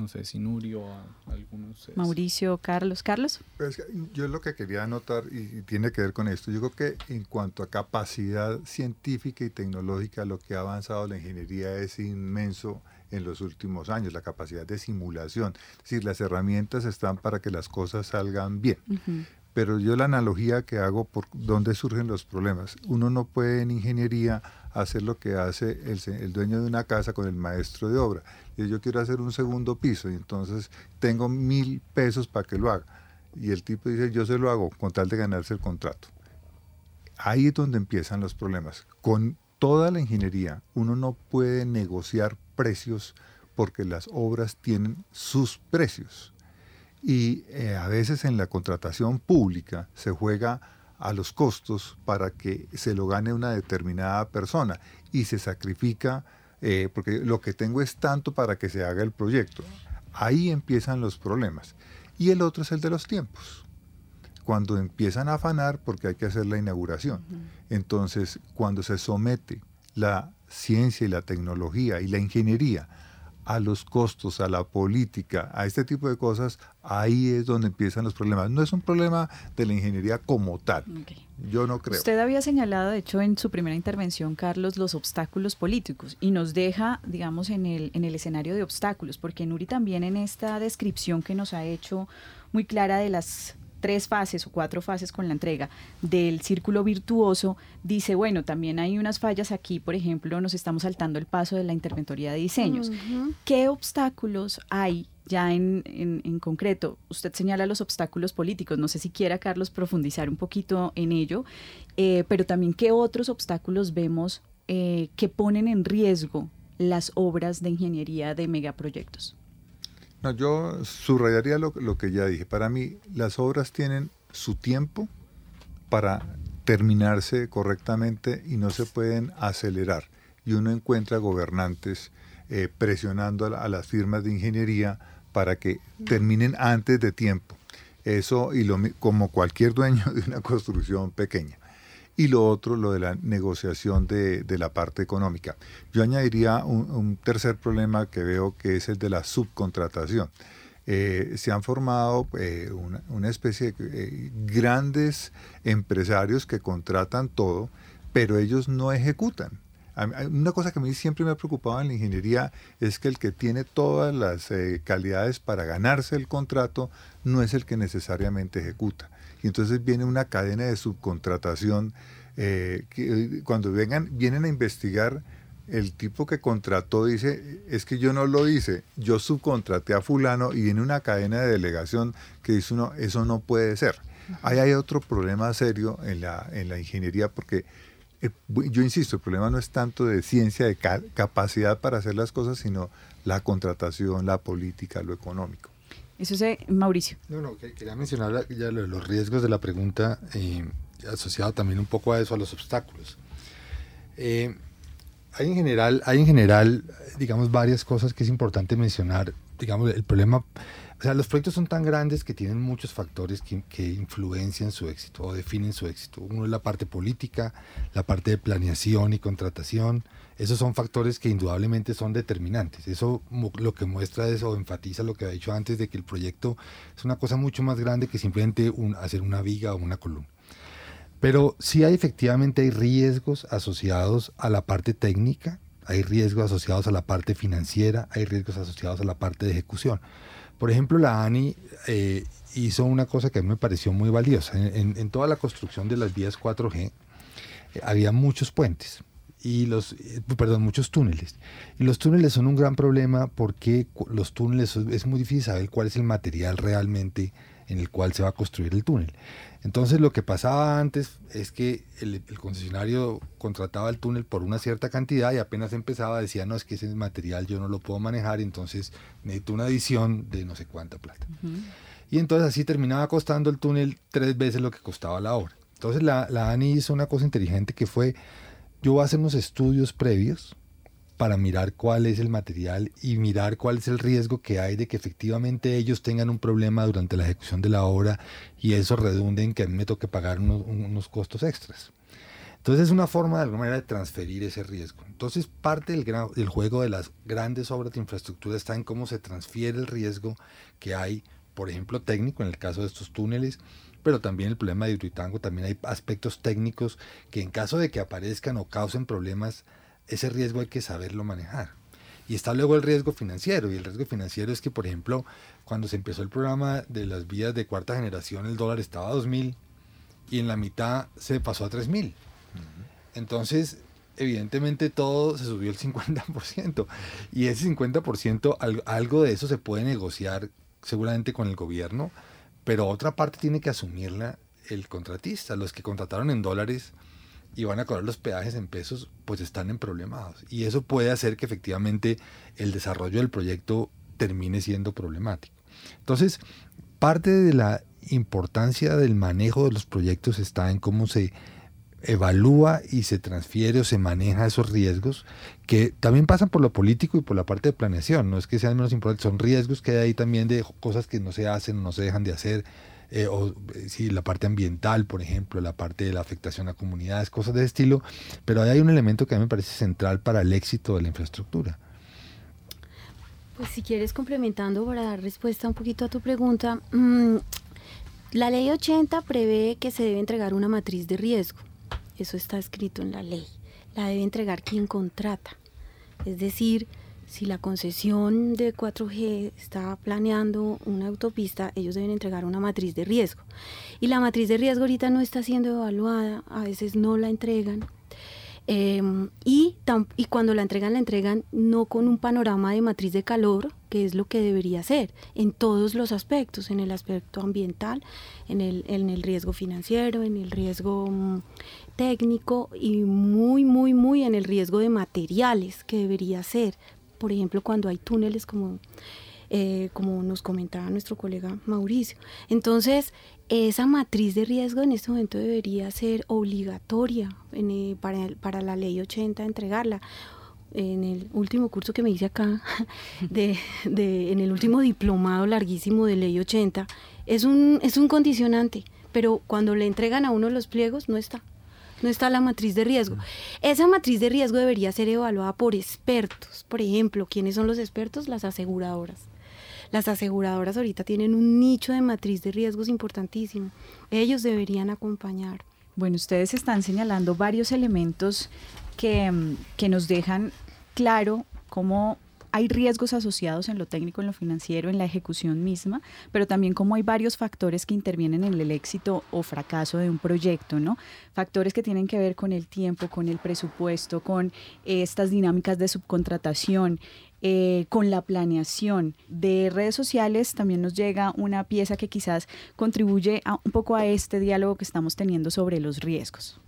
No sé si Nurio, algunos. Mauricio, Carlos. Carlos. Pues, yo lo que quería anotar, y, tiene que ver con esto, yo creo que en cuanto a capacidad científica y tecnológica, lo que ha avanzado la ingeniería es inmenso en los últimos años, la capacidad de simulación. Es decir, las herramientas están para que las cosas salgan bien. Pero yo la analogía que hago por dónde surgen los problemas, uno no puede en ingeniería hacer lo que hace el, dueño de una casa con el maestro de obra yo quiero hacer un segundo piso y entonces tengo mil pesos para que lo haga. Y el tipo dice, yo se lo hago con tal de ganarse el contrato. Ahí es donde empiezan los problemas. Con toda la ingeniería uno no puede negociar precios porque las obras tienen sus precios. Y eh, a veces en la contratación pública se juega a los costos para que se lo gane una determinada persona y se sacrifica eh, porque lo que tengo es tanto para que se haga el proyecto. Ahí empiezan los problemas. Y el otro es el de los tiempos. Cuando empiezan a afanar porque hay que hacer la inauguración. Entonces, cuando se somete la ciencia y la tecnología y la ingeniería a los costos, a la política, a este tipo de cosas, ahí es donde empiezan los problemas. No es un problema de la ingeniería como tal. Yo no creo. Usted había señalado, de hecho, en su primera intervención, Carlos, los obstáculos políticos y nos deja, digamos, en el, en el escenario de obstáculos, porque Nuri también en esta descripción que nos ha hecho muy clara de las tres fases o cuatro fases con la entrega del círculo virtuoso, dice, bueno, también hay unas fallas aquí, por ejemplo, nos estamos saltando el paso de la interventoría de diseños. ¿Qué obstáculos hay ya en, en, concreto? Usted señala los obstáculos políticos, no sé si quiera, Carlos, profundizar un poquito en ello, eh, pero también qué otros obstáculos vemos eh, que ponen en riesgo las obras de ingeniería de megaproyectos. No, yo subrayaría lo, que ya dije. Para mí, las obras tienen su tiempo para terminarse correctamente y no se pueden acelerar. Y uno encuentra gobernantes eh, presionando a, las firmas de ingeniería para que terminen antes de tiempo. Eso, y lo, como cualquier dueño de una construcción pequeña y lo otro, lo de la negociación de, la parte económica. Yo añadiría un, tercer problema que veo que es el de la subcontratación. Eh, se han formado eh, una, especie de eh, grandes empresarios que contratan todo, pero ellos no ejecutan. Una cosa que a mí siempre me ha preocupado en la ingeniería es que el que tiene todas las calidades para ganarse el contrato no es el que necesariamente ejecuta y entonces viene una cadena de subcontratación eh, que eh, cuando vengan, vienen a investigar, el tipo que contrató dice, es que yo no lo hice, yo subcontraté a fulano y viene una cadena de delegación que dice uno, eso no puede ser. Ahí hay otro problema serio en la, en la ingeniería porque eh, yo insisto, el problema no es tanto de ciencia, de capacidad para hacer las cosas, sino la contratación, la política, lo económico. Eso es Mauricio. No, no, quería mencionar ya los riesgos de la pregunta, eh, asociado también un poco a eso, a los obstáculos. Eh, hay en general, hay en general, digamos, varias cosas que es importante mencionar. Digamos, el problema, o sea, los proyectos son tan grandes que tienen muchos factores que, que, influencian su éxito o definen su éxito. Uno es la parte política, la parte de planeación y contratación, esos son factores que indudablemente son determinantes. Eso lo que muestra es o enfatiza lo que ha dicho antes de que el proyecto es una cosa mucho más grande que simplemente hacer una viga o una columna. Pero sí hay efectivamente hay riesgos asociados a la parte técnica, hay riesgos asociados a la parte financiera, hay riesgos asociados a la parte de ejecución. Por ejemplo, la ANI eh, hizo una cosa que a mí me pareció muy valiosa. En, toda la construcción de las vías 4G eh, había muchos puentes y los, eh, perdón, muchos túneles. Y los túneles son un gran problema porque los túneles es muy difícil saber cuál es el material realmente en el cual se va a construir el túnel. Entonces lo que pasaba antes es que el, concesionario contrataba el túnel por una cierta cantidad y apenas empezaba decía, no, es que ese material yo no lo puedo manejar, entonces necesito una adición de no sé cuánta plata. Y entonces así terminaba costando el túnel tres veces lo que costaba la obra. Entonces la, la ANI hizo una cosa inteligente que fue yo voy a hacer unos estudios previos para mirar cuál es el material y mirar cuál es el riesgo que hay de que efectivamente ellos tengan un problema durante la ejecución de la obra y eso redunde en que a mí me toque pagar unos, costos extras. Entonces es una forma de alguna manera de transferir ese riesgo. Entonces parte del, del juego de las grandes obras de infraestructura está en cómo se transfiere el riesgo que hay, por ejemplo, técnico en el caso de estos túneles, pero también el problema de Hidroituango, también hay aspectos técnicos que en caso de que aparezcan o causen problemas, ese riesgo hay que saberlo manejar. Y está luego el riesgo financiero, y el riesgo financiero es que, por ejemplo, cuando se empezó el programa de las vías de cuarta generación, el dólar estaba a 2.000 y en la mitad se pasó a 3.000. Entonces, evidentemente todo se subió el 50%. Y ese 50%, algo de eso se puede negociar seguramente con el gobierno pero otra parte tiene que asumirla el contratista. Los que contrataron en dólares y van a cobrar los peajes en pesos, pues están en problemados. Y eso puede hacer que efectivamente el desarrollo del proyecto termine siendo problemático. Entonces, parte de la importancia del manejo de los proyectos está en cómo se evalúa y se transfiere o se maneja esos riesgos que también pasan por lo político y por la parte de planeación. No es que sean menos importantes, son riesgos que hay ahí también de cosas que no se hacen o no se dejan de hacer. Eh, o eh, sí, la parte ambiental, por ejemplo, la parte de la afectación a comunidades, cosas de ese estilo, pero ahí hay un elemento que a mí me parece central para el éxito de la infraestructura. Pues si quieres complementando para dar respuesta un poquito a tu pregunta, mm, la ley 80 prevé que se debe entregar una matriz de riesgo. Eso está escrito en la ley. La debe entregar quien contrata. Es decir, si la concesión de 4G está planeando una autopista, ellos deben entregar una matriz de riesgo. Y la matriz de riesgo ahorita no está siendo evaluada, a veces no la entregan. Em, y, y cuando la entregan, la entregan no con un panorama de matriz de calor, que es lo que debería ser, en todos los aspectos, en el aspecto ambiental, en el, en el riesgo financiero, en el riesgo mm, técnico y muy, muy, muy en el riesgo de materiales, que debería ser. Por ejemplo, cuando hay túneles como... Eh, como nos comentaba nuestro colega Mauricio. Entonces, esa matriz de riesgo en este momento debería ser obligatoria eh, para, para, la ley 80 entregarla. En el último curso que me hice acá, de, de, en el último diplomado larguísimo de ley 80, es un, es un condicionante, pero cuando le entregan a uno los pliegos no está. No está la matriz de riesgo. Esa matriz de riesgo debería ser evaluada por expertos. Por ejemplo, ¿quiénes son los expertos? Las aseguradoras las aseguradoras ahorita tienen un nicho de matriz de riesgos importantísimo. Ellos deberían acompañar. Bueno, ustedes están señalando varios elementos que, mm, que nos dejan claro cómo hay riesgos asociados en lo técnico, en lo financiero, en la ejecución misma, pero también como hay varios factores que intervienen en el éxito o fracaso de un proyecto, ¿no? Factores que tienen que ver con el tiempo, con el presupuesto, con estas dinámicas de subcontratación, eh, con la planeación de redes sociales también nos llega una pieza que quizás contribuye un poco a este diálogo que estamos teniendo sobre los riesgos.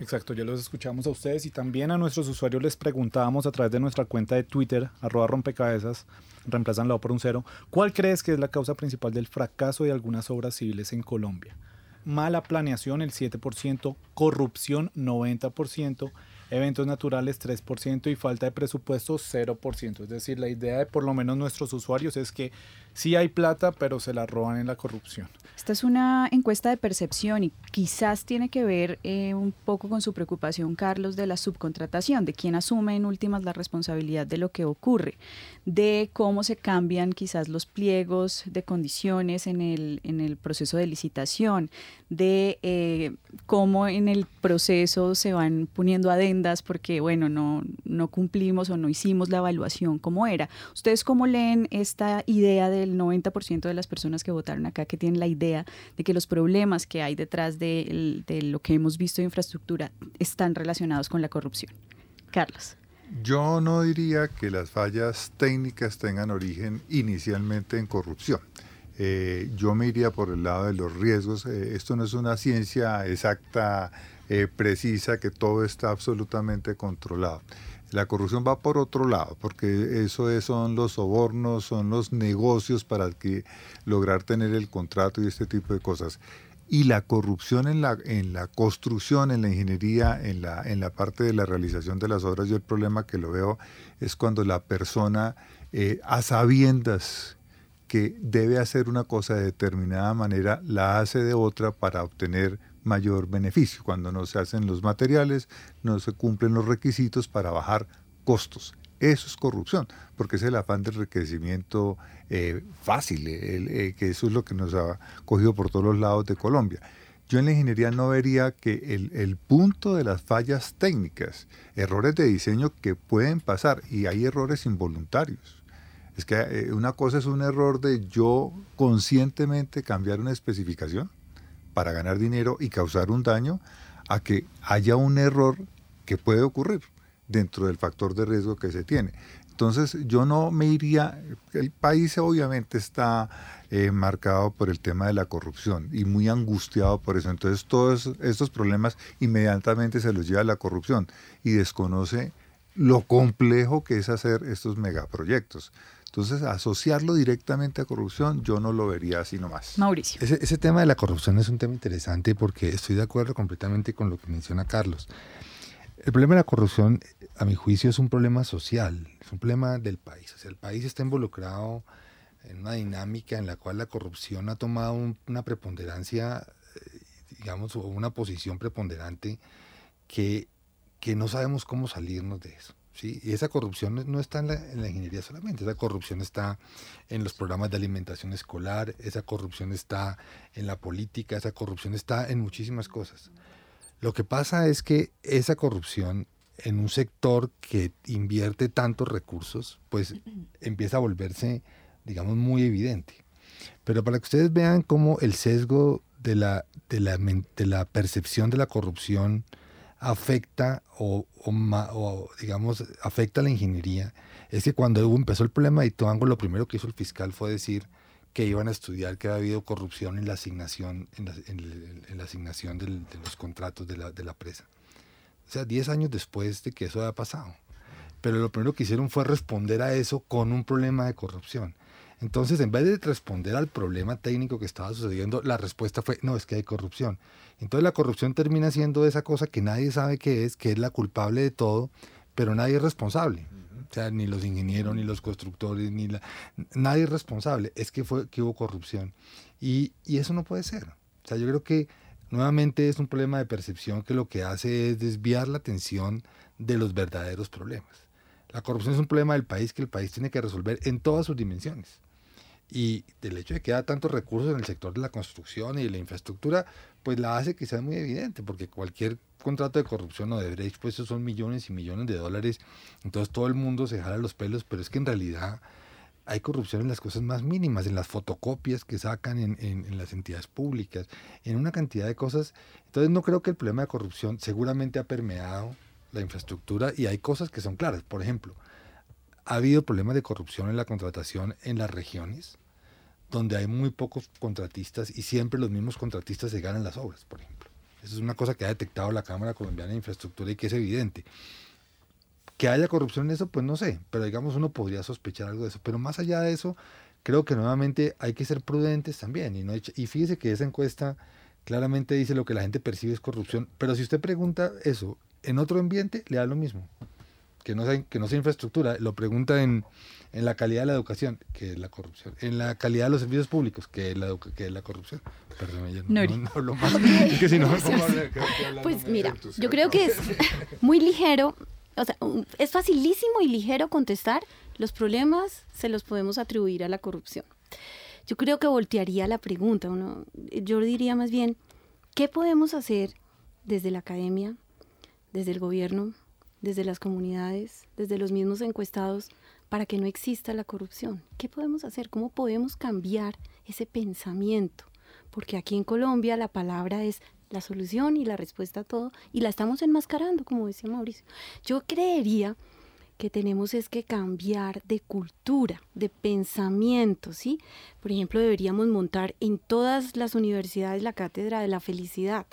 Exacto, ya los escuchamos a ustedes y también a nuestros usuarios les preguntábamos a través de nuestra cuenta de Twitter, arroba rompecabezas, reemplazan la O por un cero, ¿cuál crees que es la causa principal del fracaso de algunas obras civiles en Colombia? Mala planeación, el 7%, corrupción, 90%, eventos naturales 3% y falta de presupuesto 0%. Es decir, la idea de por lo menos nuestros usuarios es que sí hay plata, pero se la roban en la corrupción. Esta es una encuesta de percepción y quizás tiene que ver eh, un poco con su preocupación, Carlos, de la subcontratación, de quién asume en últimas la responsabilidad de lo que ocurre, de cómo se cambian quizás los pliegos de condiciones en el, en el proceso de licitación, de eh, cómo en el proceso se van poniendo adendas porque, bueno, no, no cumplimos o no hicimos la evaluación como era. ¿Ustedes cómo leen esta idea de el 90% de las personas que votaron acá que tienen la idea de que los problemas que hay detrás de, de lo que hemos visto de infraestructura están relacionados con la corrupción. Carlos. Yo no diría que las fallas técnicas tengan origen inicialmente en corrupción. Eh, yo me iría por el lado de los riesgos. Eh, esto no es una ciencia exacta, eh, precisa, que todo está absolutamente controlado. La corrupción va por otro lado, porque eso son los sobornos, son los negocios para que, lograr tener el contrato y este tipo de cosas. Y la corrupción en la, en la construcción, en la ingeniería, en la, en la parte de la realización de las obras, yo el problema que lo veo es cuando la persona, eh, a sabiendas que debe hacer una cosa de determinada manera, la hace de otra para obtener mayor beneficio. Cuando no se hacen los materiales, no se cumplen los requisitos para bajar costos. Eso es corrupción, porque es el afán del enriquecimiento eh, fácil, eh, que eso es lo que nos ha cogido por todos los lados de Colombia. Yo en la ingeniería no vería que el, punto de las fallas técnicas, errores de diseño que pueden pasar, y hay errores involuntarios. Es que eh, una cosa es un error de yo conscientemente cambiar una especificación, para ganar dinero y causar un daño a que haya un error que puede ocurrir dentro del factor de riesgo que se tiene. Entonces yo no me iría, el país obviamente está eh, marcado por el tema de la corrupción y muy angustiado por eso. Entonces todos estos problemas inmediatamente se los lleva a la corrupción y desconoce lo complejo que es hacer estos megaproyectos. Entonces, asociarlo directamente a corrupción, yo no lo vería así nomás. Mauricio. Ese, tema de la corrupción es un tema interesante porque estoy de acuerdo completamente con lo que menciona Carlos. El problema de la corrupción, a mi juicio, es un problema social, es un problema del país. O sea, el país está involucrado en una dinámica en la cual la corrupción ha tomado una preponderancia, eh, digamos, o una posición preponderante que, que no sabemos cómo salirnos de eso. ¿Sí? Y esa corrupción no está en la, en la, ingeniería solamente, esa corrupción está en los programas de alimentación escolar, esa corrupción está en la política, esa corrupción está en muchísimas cosas. Lo que pasa es que esa corrupción en un sector que invierte tantos recursos, pues empieza a volverse, digamos, muy evidente. Pero para que ustedes vean cómo el sesgo de la, de la, de la percepción de la corrupción afecta o, o, digamos, afecta a la ingeniería, es que cuando empezó el problema de Ituango, lo primero que hizo el fiscal fue decir que iban a estudiar que había habido corrupción en la asignación, en la, en la asignación de los contratos de la, de la presa. O sea, 10 años después de que eso haya pasado. Pero lo primero que hicieron fue responder a eso con un problema de corrupción. Entonces, en vez de responder al problema técnico que estaba sucediendo, la respuesta fue, no, es que hay corrupción. Entonces la corrupción termina siendo esa cosa que nadie sabe qué es, que es la culpable de todo, pero nadie es responsable. O sea, ni los ingenieros, ni los constructores, ni la... Nadie es responsable. Es que, fue, que hubo corrupción. Y, y eso no puede ser. O sea, yo creo que nuevamente es un problema de percepción que lo que hace es desviar la atención de los verdaderos problemas. La corrupción es un problema del país que el país tiene que resolver en todas sus dimensiones. Y del hecho de que haya tantos recursos en el sector de la construcción y de la infraestructura, pues la hace sea muy evidente, porque cualquier contrato de corrupción o de breach, pues esos son millones y millones de dólares, entonces todo el mundo se jala los pelos, pero es que en realidad hay corrupción en las cosas más mínimas, en las fotocopias que sacan en, en, las entidades públicas, en una cantidad de cosas. Entonces no creo que el problema de corrupción seguramente ha permeado la infraestructura y hay cosas que son claras. Por ejemplo, ha habido problemas de corrupción en la contratación en las regiones, donde hay muy pocos contratistas y siempre los mismos contratistas se ganan las obras, por ejemplo. Eso es una cosa que ha detectado la Cámara Colombiana de Infraestructura y que es evidente. Que haya corrupción en eso, pues no sé, pero digamos uno podría sospechar algo de eso. Pero más allá de eso, creo que nuevamente hay que ser prudentes también. Y, no y fíjese que esa encuesta claramente dice lo que la gente percibe es corrupción. Pero si usted pregunta eso en otro ambiente, le da lo mismo. Que no sea, que no sea infraestructura, lo pregunta en, en la calidad de la educación, que es la corrupción, en la calidad de los servicios públicos, que es la, que es la corrupción. Perdón, ya no, no, hablo más. que si no, pues mira, yo creo que es muy ligero o sea, es facilísimo y ligero contestar, los problemas se los podemos atribuir a la corrupción. Yo creo que voltearía la pregunta, uno, yo diría más bien, ¿qué podemos hacer desde la academia, desde el gobierno, desde las comunidades, desde los mismos encuestados, para que no exista la corrupción? ¿Qué podemos hacer? ¿Cómo podemos cambiar ese pensamiento? Porque aquí en Colombia la palabra es la solución y la respuesta a todo y la estamos enmascarando, como decía Mauricio. Yo creería que tenemos es que cambiar de cultura, de pensamiento, ¿sí? Por ejemplo, deberíamos montar en todas las universidades la cátedra de la felicidad.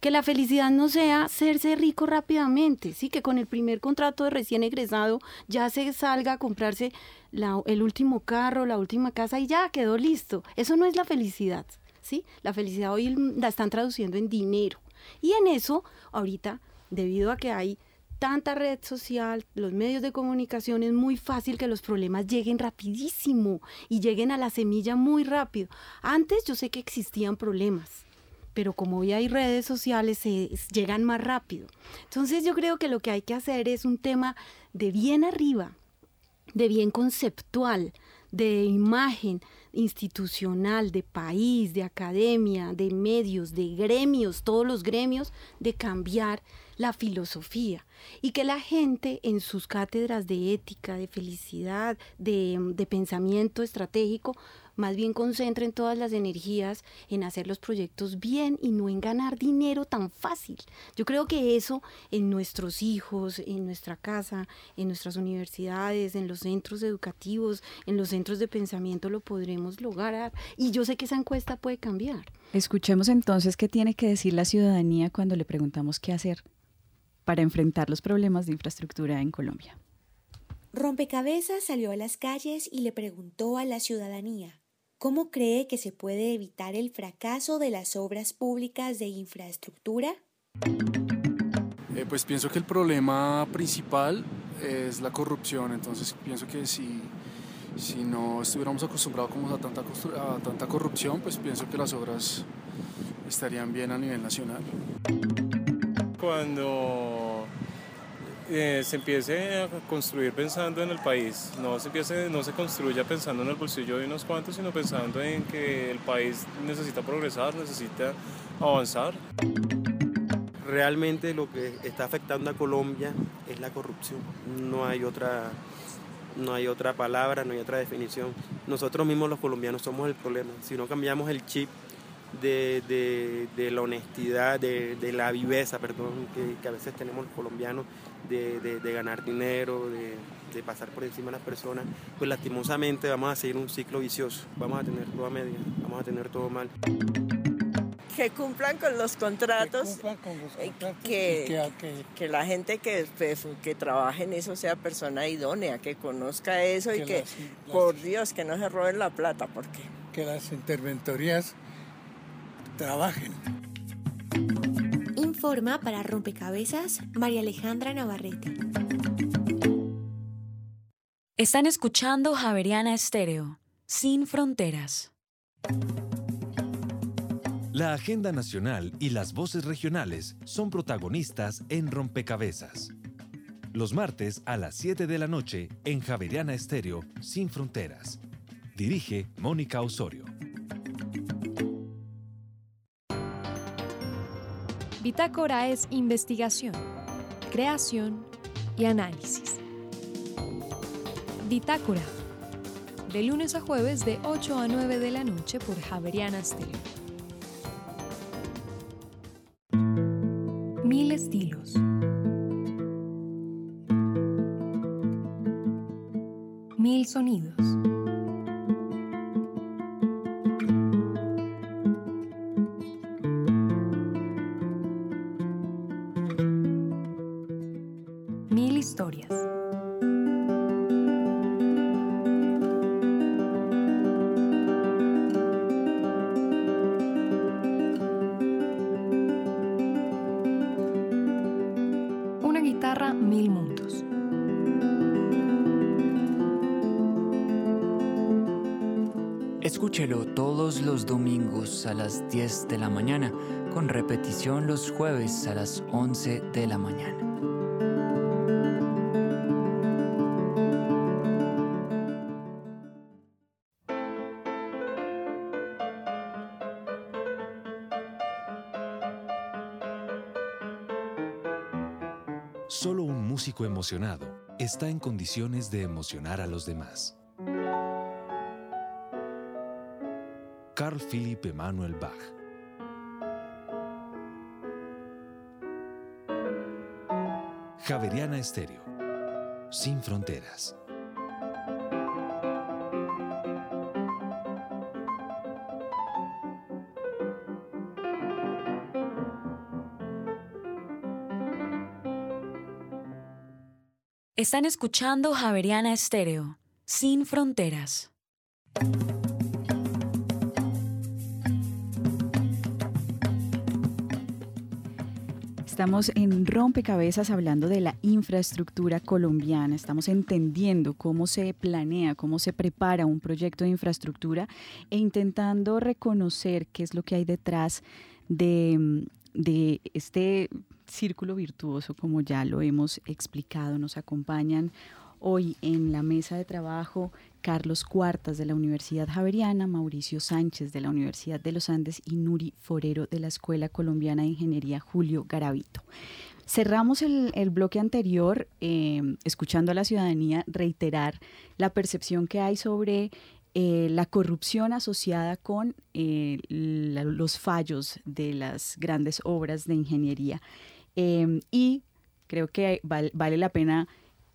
Que la felicidad no sea hacerse rico rápidamente, ¿sí? Que con el primer contrato de recién egresado ya se salga a comprarse el último carro, la última casa y ya quedó listo. Eso no es la felicidad. La felicidad hoy la están traduciendo en dinero. Y en eso, ahorita, debido a que hay tanta red social, los medios de comunicación, es muy fácil que los problemas lleguen rapidísimo y lleguen a la semilla muy rápido. Antes yo sé que existían problemas, pero como hoy hay redes sociales, se, llegan más rápido. Entonces yo creo que lo que hay que hacer es un tema de bien arriba, de bien conceptual, de imagen, institucional, de país, de academia, de medios, de gremios, todos los gremios, de cambiar la filosofía y que la gente en sus cátedras de ética, de felicidad, de, pensamiento estratégico, más bien concentren todas las energías en hacer los proyectos bien y no en ganar dinero tan fácil. Yo creo que eso en nuestros hijos, en nuestra casa, en nuestras universidades, en los centros educativos, en los centros de pensamiento lo podremos lograr y yo sé que esa encuesta puede cambiar. Escuchemos entonces qué tiene que decir la ciudadanía cuando le preguntamos qué hacer para enfrentar los problemas de infraestructura en Colombia. Rompecabezas salió a las calles y le preguntó a la ciudadanía, ¿Cómo cree que se puede evitar el fracaso de las obras públicas de infraestructura? Eh, pues pienso que el problema principal es la corrupción, entonces pienso que si, si no estuviéramos acostumbrados como a, tanta, a tanta corrupción, pues pienso que las obras estarían bien a nivel nacional. Cuando eh, se empiece a construir pensando en el país, no se, empiece, no se construya pensando en el bolsillo de unos cuantos, sino pensando en que el país necesita progresar, necesita avanzar. Realmente lo que está afectando a Colombia es la corrupción, no hay otra, no hay otra palabra, no hay otra definición. Nosotros mismos los colombianos somos el problema, si no cambiamos el chip de, la honestidad, de, la viveza, perdón, que, a veces tenemos los colombianos, de, ganar dinero, de, pasar por encima de las personas, pues lastimosamente vamos a seguir un ciclo vicioso, vamos a tener todo a media, vamos a tener todo mal. Que cumplan con los contratos, que, que, la gente que, pues, que trabaje en eso sea persona idónea, que conozca eso y que, por Dios, que no se roben la plata, porque... Que las interventorías trabajen. Informa para Rompecabezas María Alejandra Navarrete. Están escuchando Javeriana Estéreo, sin fronteras. La agenda nacional y las voces regionales son protagonistas en Rompecabezas. Los martes a las 7 de la noche en Javeriana Estéreo, sin fronteras. Dirige Mónica Osorio. Bitácora es investigación, creación y análisis. Bitácora, de lunes a jueves de 8 a 9 de la noche por Javeriana Stereo. Mil estilos. Mil sonidos. A las 10 de la mañana, con repetición los jueves a las 11 de la mañana. Solo un músico emocionado está en condiciones de emocionar a los demás. Carl Philipp Emanuel Bach. Javeriana Estéreo. Sin fronteras. Están escuchando Javeriana Estéreo. Sin fronteras. Estamos en rompecabezas hablando de la infraestructura colombiana, estamos entendiendo cómo se planea, cómo se prepara un proyecto de infraestructura e intentando reconocer qué es lo que hay detrás de, de este círculo virtuoso, como ya lo hemos explicado. Nos acompañan hoy en la mesa de trabajo Carlos Cuartas de la Universidad Javeriana, Mauricio Sánchez de la Universidad de los Andes y Nuri Forero de la Escuela Colombiana de Ingeniería Julio Garavito. Cerramos el, bloque anterior eh, escuchando a la ciudadanía reiterar la percepción que hay sobre eh, la corrupción asociada con eh, los fallos de las grandes obras de ingeniería. y creo que vale la pena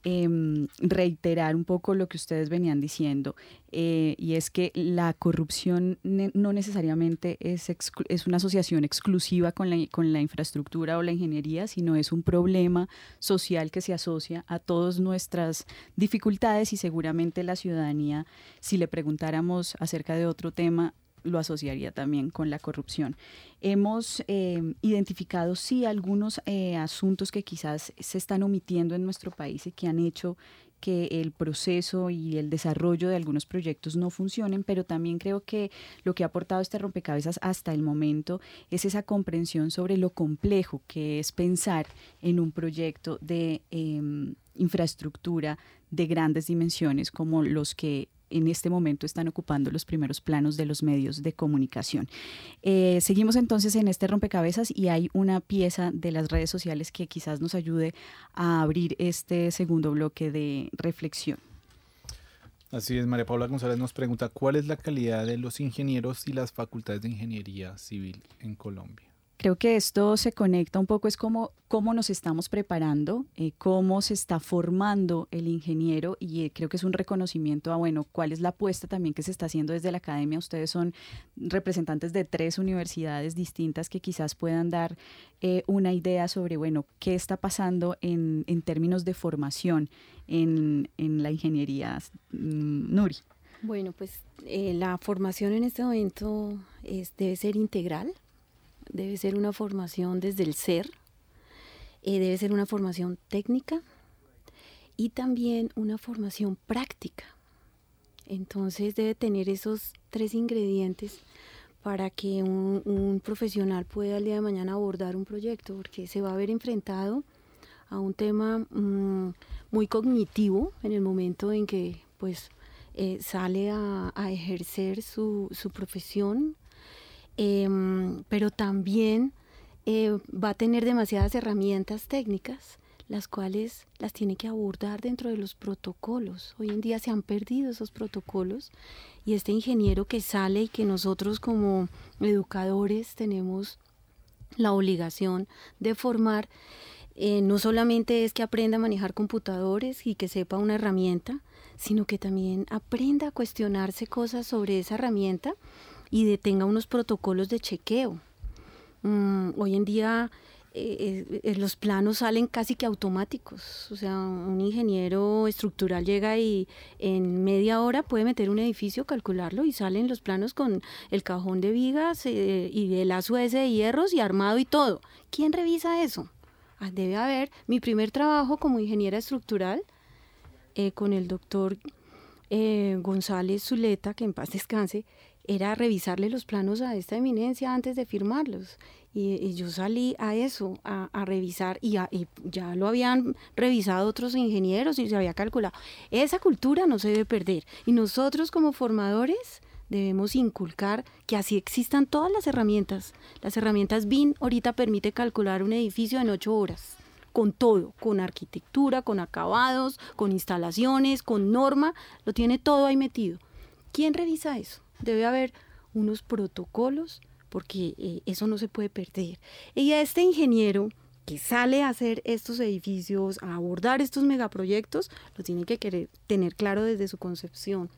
Em, reiterar un poco lo que ustedes venían diciendo, eh, y es que la corrupción no necesariamente es, es una asociación exclusiva con la, con la infraestructura o la ingeniería, sino es un problema social que se asocia a todas nuestras dificultades y seguramente la ciudadanía, si le preguntáramos acerca de otro tema, lo asociaría también con la corrupción. Hemos eh, identificado, sí, algunos eh, asuntos que quizás se están omitiendo en nuestro país y que han hecho que el proceso y el desarrollo de algunos proyectos no funcionen, pero también creo que lo que ha aportado este rompecabezas hasta el momento es esa comprensión sobre lo complejo que es pensar en un proyecto de em, infraestructura de grandes dimensiones como los que en este momento están ocupando los primeros planos de los medios de comunicación. Eh, seguimos entonces en este rompecabezas y hay una pieza de las redes sociales que quizás nos ayude a abrir este segundo bloque de reflexión. Así es, María Paula González nos pregunta, ¿cuál es la calidad de los ingenieros y las facultades de ingeniería civil en Colombia? Creo que esto se conecta un poco, es como cómo nos estamos preparando, eh, cómo se está formando el ingeniero y eh, creo que es un reconocimiento a, bueno, cuál es la apuesta también que se está haciendo desde la academia. Ustedes son representantes de tres universidades distintas que quizás puedan dar eh, una idea sobre, bueno, qué está pasando en, en términos de formación en, en la ingeniería. Mm, Nuri. Bueno, pues la formación en este momento es, debe ser integral debe ser una formación desde el ser, eh, debe ser una formación técnica y también una formación práctica. Entonces debe tener esos tres ingredientes para que un, profesional pueda el día de mañana abordar un proyecto, porque se va a ver enfrentado a un tema mm, muy cognitivo en el momento en que pues eh, sale a, ejercer su, su profesión Em, pero también eh, va a tener demasiadas herramientas técnicas las cuales las tiene que abordar dentro de los protocolos. Hoy en día se han perdido esos protocolos y este ingeniero que sale y que nosotros como educadores tenemos la obligación de formar, eh, no solamente es que aprenda a manejar computadores y que sepa una herramienta, sino que también aprenda a cuestionarse cosas sobre esa herramienta y de, tenga unos protocolos de chequeo. Mm, hoy en día eh, eh, eh, los planos salen casi que automáticos. O sea, un ingeniero estructural llega y en media hora puede meter un edificio, calcularlo y salen los planos con el cajón de vigas y el lazo ese de hierros y armado y todo. ¿Quién revisa eso? Ah, debe haber. Mi primer trabajo como ingeniera estructural con el doctor González Zuleta, que en paz descanse, era revisarle los planos a esta eminencia antes de firmarlos. Y, yo salí a eso, a, revisar, y, ya lo habían revisado otros ingenieros y se había calculado. Esa cultura no se debe perder. Y nosotros como formadores debemos inculcar que así existan todas las herramientas. Las herramientas BIM ahorita permite calcular un edificio en ocho horas con todo, con arquitectura, con acabados, con instalaciones, con norma, lo tiene todo ahí metido. ¿Quién revisa eso? Debe haber unos protocolos porque eh, eso no se puede perder. Y a este ingeniero que sale a hacer estos edificios, a abordar estos megaproyectos, lo tiene que querer tener claro desde su concepción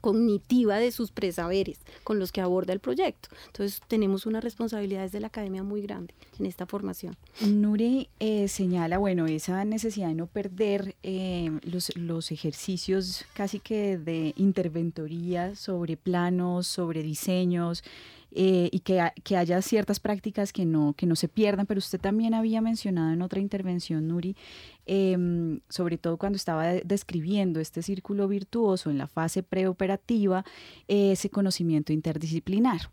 cognitiva de sus presaberes con los que aborda el proyecto. Entonces tenemos una responsabilidad desde la academia muy grande en esta formación. Nuri eh, señala, bueno, esa necesidad de no perder eh, los, los ejercicios casi que de interventoría sobre planos, sobre diseños, eh, y que, que, haya ciertas prácticas que no, que no se pierdan, pero usted también había mencionado en otra intervención, Nuri, em, sobre todo cuando estaba describiendo este círculo virtuoso en la fase preoperativa, ese conocimiento interdisciplinar.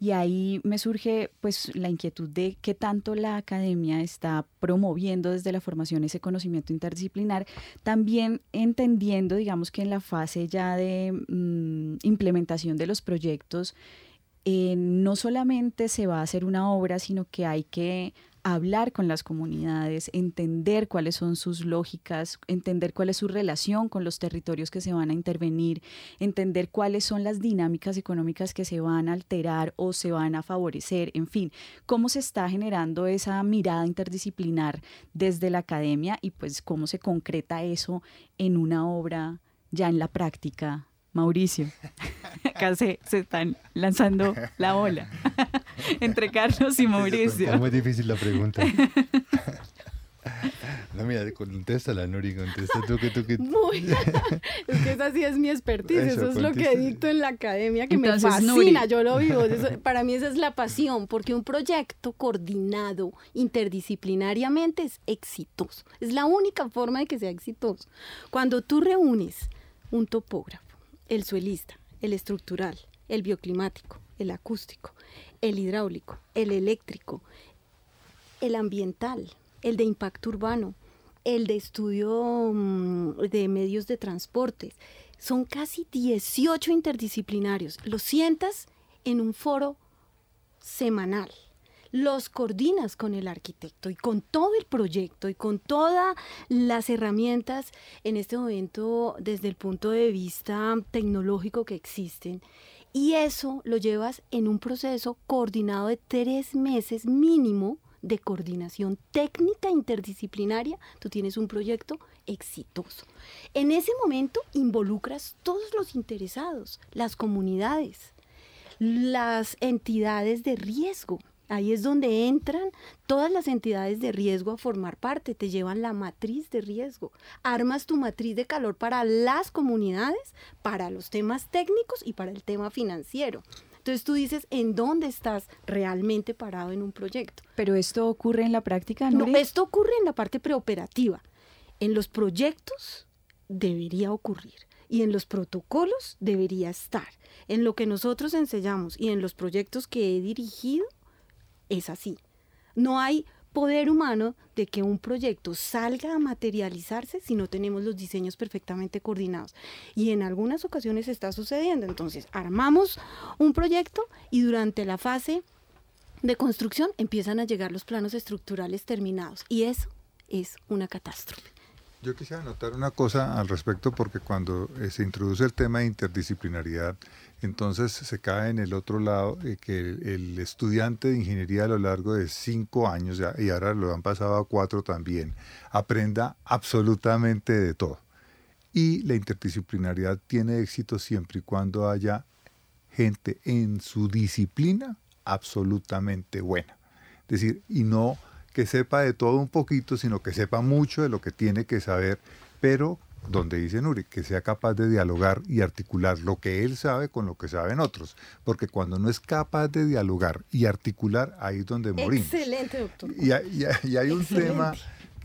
Y ahí me surge pues la inquietud de qué tanto la academia está promoviendo desde la formación ese conocimiento interdisciplinar, también entendiendo, digamos que en la fase ya de mm, implementación de los proyectos, eh, no solamente se va a hacer una obra, sino que hay que hablar con las comunidades, entender cuáles son sus lógicas, entender cuál es su relación con los territorios que se van a intervenir, entender cuáles son las dinámicas económicas que se van a alterar o se van a favorecer, en fin, cómo se está generando esa mirada interdisciplinar desde la academia y pues cómo se concreta eso en una obra ya en la práctica Mauricio. Acá se, están lanzando la ola entre Carlos y Mauricio. Es muy difícil la pregunta. No, mira, contesta la Nuri, contesta tú que tú que... Muy. es que esa sí es mi expertise, eso, es lo que dicto en la academia, que me fascina, yo lo vivo. para mí esa es la pasión, porque un proyecto coordinado interdisciplinariamente es exitoso. Es la única forma de que sea exitoso. Cuando tú reúnes un topógrafo, el suelista, el estructural, el bioclimático, el acústico, el hidráulico, el eléctrico, el ambiental, el de impacto urbano, el de estudio mm, de medios de transporte. Son casi 18 interdisciplinarios. Los sientas en un foro semanal. Los coordinas con el arquitecto y con todo el proyecto y con todas las herramientas en este momento desde el punto de vista tecnológico que existen. Y eso lo llevas en un proceso coordinado de tres meses mínimo de coordinación técnica interdisciplinaria, tú tienes un proyecto exitoso. En ese momento involucras todos los interesados, las comunidades, las entidades de riesgo. Ahí es donde entran todas las entidades de riesgo a formar parte, te llevan la matriz de riesgo, armas tu matriz de calor para las comunidades, para los temas técnicos y para el tema financiero. Entonces tú dices en dónde estás realmente parado en un proyecto. Pero esto ocurre en la práctica, ¿no? esto ocurre en la parte preoperativa. En los proyectos debería ocurrir y en los protocolos debería estar. En lo que nosotros enseñamos y en los proyectos que he dirigido es así. No hay poder humano de que un proyecto salga a materializarse si no tenemos los diseños perfectamente coordinados. Y en algunas ocasiones está sucediendo. Entonces, armamos un proyecto y durante la fase de construcción empiezan a llegar los planos estructurales terminados. Y eso es una catástrofe. Yo quisiera anotar una cosa al respecto porque cuando eh, se introduce el tema de interdisciplinaridad, entonces se cae en el otro lado eh, que el, estudiante de ingeniería a lo largo de cinco años, y ahora lo han pasado a cuatro también, aprenda absolutamente de todo. Y la interdisciplinaridad tiene éxito siempre y cuando haya gente en su disciplina absolutamente buena. Es decir, y no que sepa de todo un poquito, sino que sepa mucho de lo que tiene que saber, pero donde dice Nuri, que sea capaz de dialogar y articular lo que él sabe con lo que saben otros. Porque cuando no es capaz de dialogar y articular, ahí es donde morimos. Excelente, doctor. Y, hay un tema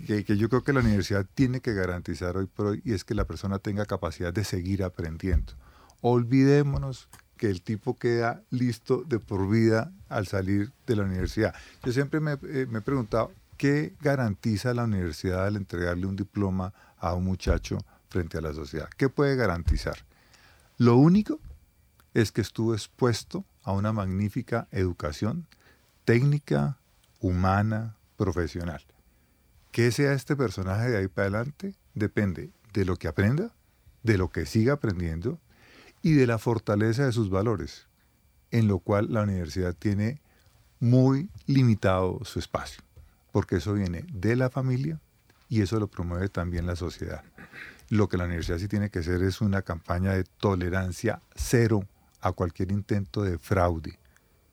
que, que, yo creo que la universidad tiene que garantizar hoy por hoy, y es que la persona tenga capacidad de seguir aprendiendo. Olvidémonos que el tipo queda listo de por vida al salir de la universidad. Yo siempre me, eh, me he preguntado, ¿qué garantiza la universidad al entregarle un diploma a un muchacho frente a la sociedad? ¿Qué puede garantizar? Lo único es que estuvo expuesto a una magnífica educación técnica, humana, profesional. ¿Qué sea este personaje de ahí para adelante? Depende de lo que aprenda, de lo que siga aprendiendo y de la fortaleza de sus valores, en lo cual la universidad tiene muy limitado su espacio, porque eso viene de la familia, y eso lo promueve también la sociedad. Lo que la universidad sí tiene que hacer es una campaña de tolerancia cero a cualquier intento de fraude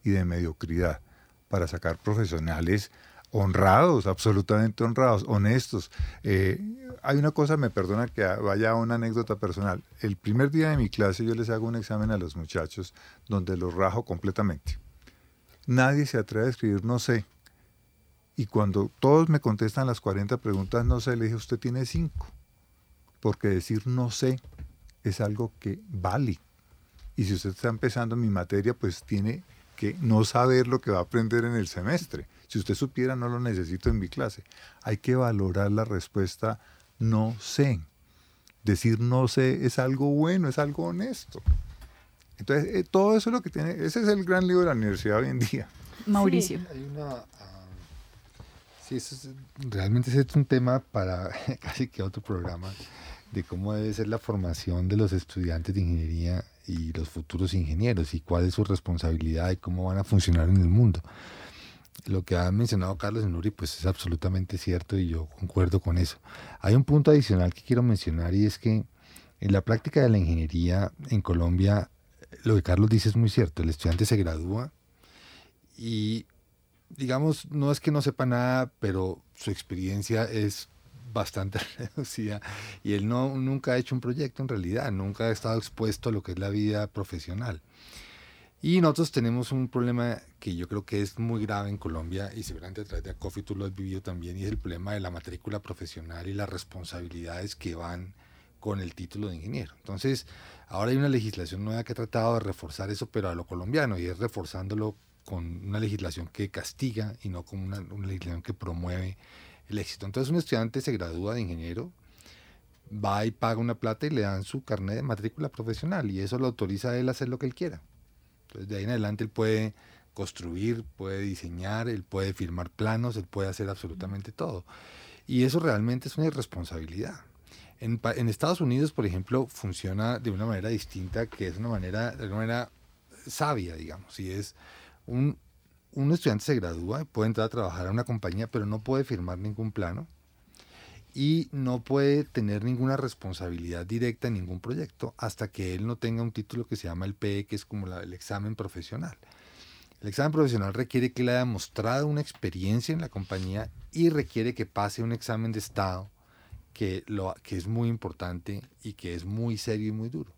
y de mediocridad para sacar profesionales honrados, absolutamente honrados, honestos. Eh, hay una cosa, me perdona que vaya a una anécdota personal. El primer día de mi clase yo les hago un examen a los muchachos donde los rajo completamente. Nadie se atreve a escribir no sé. Y cuando todos me contestan las 40 preguntas no sé, le dije, usted tiene 5. Porque decir no sé es algo que vale. Y si usted está empezando mi materia, pues tiene que no saber lo que va a aprender en el semestre. Si usted supiera, no lo necesito en mi clase. Hay que valorar la respuesta no sé. Decir no sé es algo bueno, es algo honesto. Entonces, eh, todo eso es lo que tiene, ese es el gran libro de la universidad hoy en día. Mauricio. Hay una, Sí, realmente es un tema para casi que otro programa de cómo debe ser la formación de los estudiantes de ingeniería y los futuros ingenieros y cuál es su responsabilidad y cómo van a funcionar en el mundo. Lo que ha mencionado Carlos Nuri pues es absolutamente cierto y yo concuerdo con eso. Hay un punto adicional que quiero mencionar y es que en la práctica de la ingeniería en Colombia lo que Carlos dice es muy cierto. El estudiante se gradúa y digamos, no es que no sepa nada, pero su experiencia es bastante reducida y él no, nunca ha hecho un proyecto en realidad, nunca ha estado expuesto a lo que es la vida profesional. Y nosotros tenemos un problema que yo creo que es muy grave en Colombia y seguramente a través de ACOFI tú lo has vivido también y es el problema de la matrícula profesional y las responsabilidades que van con el título de ingeniero. Entonces, ahora hay una legislación nueva que ha tratado de reforzar eso, pero a lo colombiano y es reforzándolo con una legislación que castiga y no con una, una legislación que promueve el éxito. Entonces, un estudiante se gradúa de ingeniero, va y paga una plata y le dan su carnet de matrícula profesional y eso lo autoriza a él a hacer lo que él quiera. Entonces de ahí en adelante él puede construir, puede diseñar, él puede firmar planos, él puede hacer absolutamente todo. Y eso realmente es una irresponsabilidad. En, en, Estados Unidos, por ejemplo, funciona de una manera distinta, que es una manera, de una manera sabia, digamos. Y es un, un estudiante se gradúa, puede entrar a trabajar a una compañía, pero no puede firmar ningún plano y no puede tener ninguna responsabilidad directa en ningún proyecto hasta que él no tenga un título que se llama el PE, que es como el examen profesional. El examen profesional requiere que él haya mostrado una experiencia en la compañía y requiere que pase un examen de estado que, lo, que es muy importante y que es muy serio y muy duro.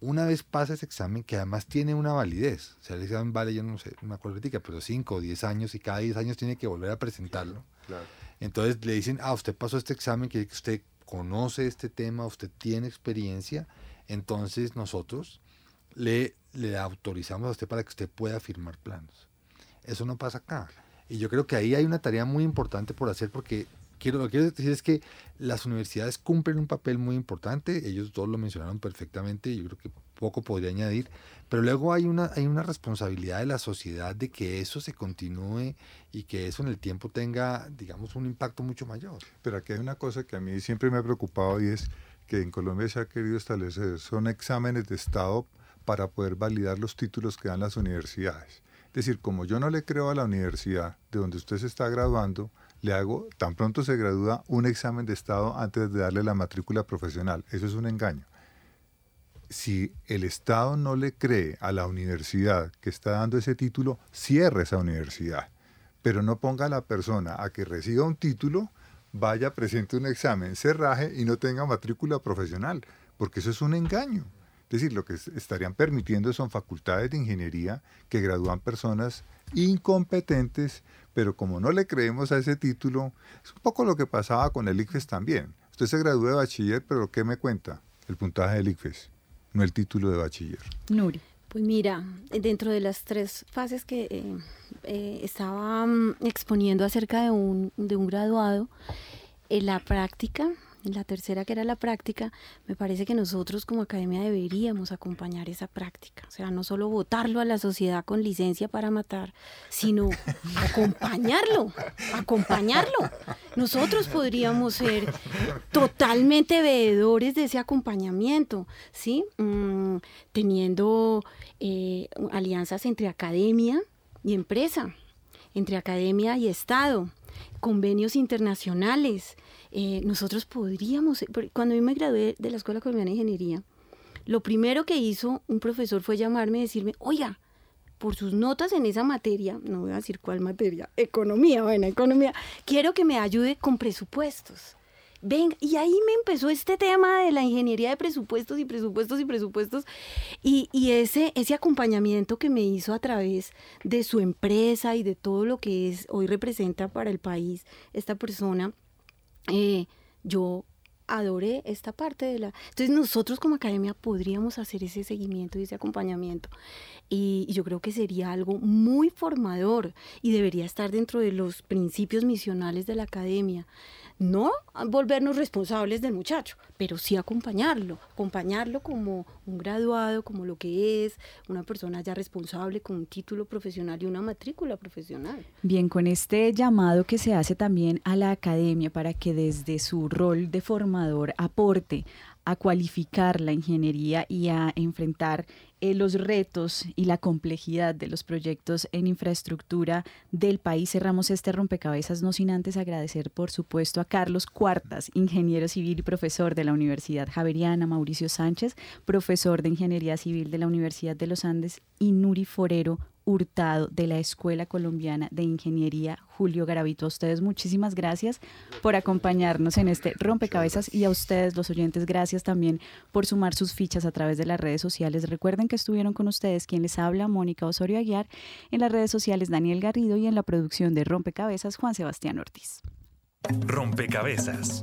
Una vez pasa ese examen, que además tiene una validez, o sea, el examen vale, yo no sé, una cuartica, pero 5 o 10 años y cada 10 años tiene que volver a presentarlo. Claro entonces le dicen, ah, usted pasó este examen, que usted conoce este tema, usted tiene experiencia, entonces nosotros le, le autorizamos a usted para que usted pueda firmar planos. Eso no pasa acá. Y yo creo que ahí hay una tarea muy importante por hacer porque quiero, lo que quiero decir es que las universidades cumplen un papel muy importante, ellos todos lo mencionaron perfectamente, yo creo que poco podría añadir, pero luego hay una, hay una responsabilidad de la sociedad de que eso se continúe y que eso en el tiempo tenga, digamos, un impacto mucho mayor. Pero aquí hay una cosa que a mí siempre me ha preocupado y es que en Colombia se ha querido establecer, son exámenes de Estado para poder validar los títulos que dan las universidades. Es decir, como yo no le creo a la universidad de donde usted se está graduando, le hago, tan pronto se gradúa, un examen de Estado antes de darle la matrícula profesional. Eso es un engaño si el Estado no le cree a la universidad que está dando ese título, cierre esa universidad. Pero no ponga a la persona a que reciba un título, vaya, presente un examen, cerraje y no tenga matrícula profesional, porque eso es un engaño. Es decir, lo que estarían permitiendo son facultades de ingeniería que gradúan personas incompetentes, pero como no le creemos a ese título, es un poco lo que pasaba con el ICFES también. Usted se gradúa de bachiller, pero ¿qué me cuenta? El puntaje del ICFES no el título de bachiller. Nuri. Pues mira, dentro de las tres fases que eh, eh, estaba mm, exponiendo acerca de un, de un graduado, en la práctica la tercera que era la práctica, me parece que nosotros como academia deberíamos acompañar esa práctica. O sea, no solo votarlo a la sociedad con licencia para matar, sino acompañarlo, acompañarlo. Nosotros podríamos ser totalmente veedores de ese acompañamiento, ¿sí? Mm, teniendo eh, alianzas entre academia y empresa, entre academia y Estado, convenios internacionales, eh, nosotros podríamos, cuando yo me gradué de la Escuela Colombiana de Ingeniería, lo primero que hizo un profesor fue llamarme y decirme, oiga, por sus notas en esa materia, no voy a decir cuál materia, economía, bueno, economía, quiero que me ayude con presupuestos. Ven, y ahí me empezó este tema de la ingeniería de presupuestos y presupuestos y presupuestos y, y, ese, ese acompañamiento que me hizo a través de su empresa y de todo lo que es hoy representa para el país esta persona eh, yo adoré esta parte de la... Entonces nosotros como academia podríamos hacer ese seguimiento y ese acompañamiento. Y, yo creo que sería algo muy formador y debería estar dentro de los principios misionales de la academia no volvernos responsables del muchacho, pero sí acompañarlo, acompañarlo como un graduado, como lo que es, una persona ya responsable con un título profesional y una matrícula profesional. Bien, con este llamado que se hace también a la academia para que desde su rol de formador aporte a cualificar la ingeniería y a enfrentar eh, los retos y la complejidad de los proyectos en infraestructura del país. Cerramos este rompecabezas, no sin antes agradecer, por supuesto, a Carlos Cuartas, ingeniero civil y profesor de la Universidad Javeriana, Mauricio Sánchez, profesor de Ingeniería Civil de la Universidad de los Andes, y Nuri Forero, Hurtado de la Escuela Colombiana de Ingeniería Julio Garavito. A ustedes muchísimas gracias por acompañarnos en este rompecabezas y a ustedes los oyentes gracias también por sumar sus fichas a través de las redes sociales. Recuerden que estuvieron con ustedes quien les habla, Mónica Osorio Aguiar, en las redes sociales Daniel Garrido y en la producción de Rompecabezas Juan Sebastián Ortiz. Rompecabezas,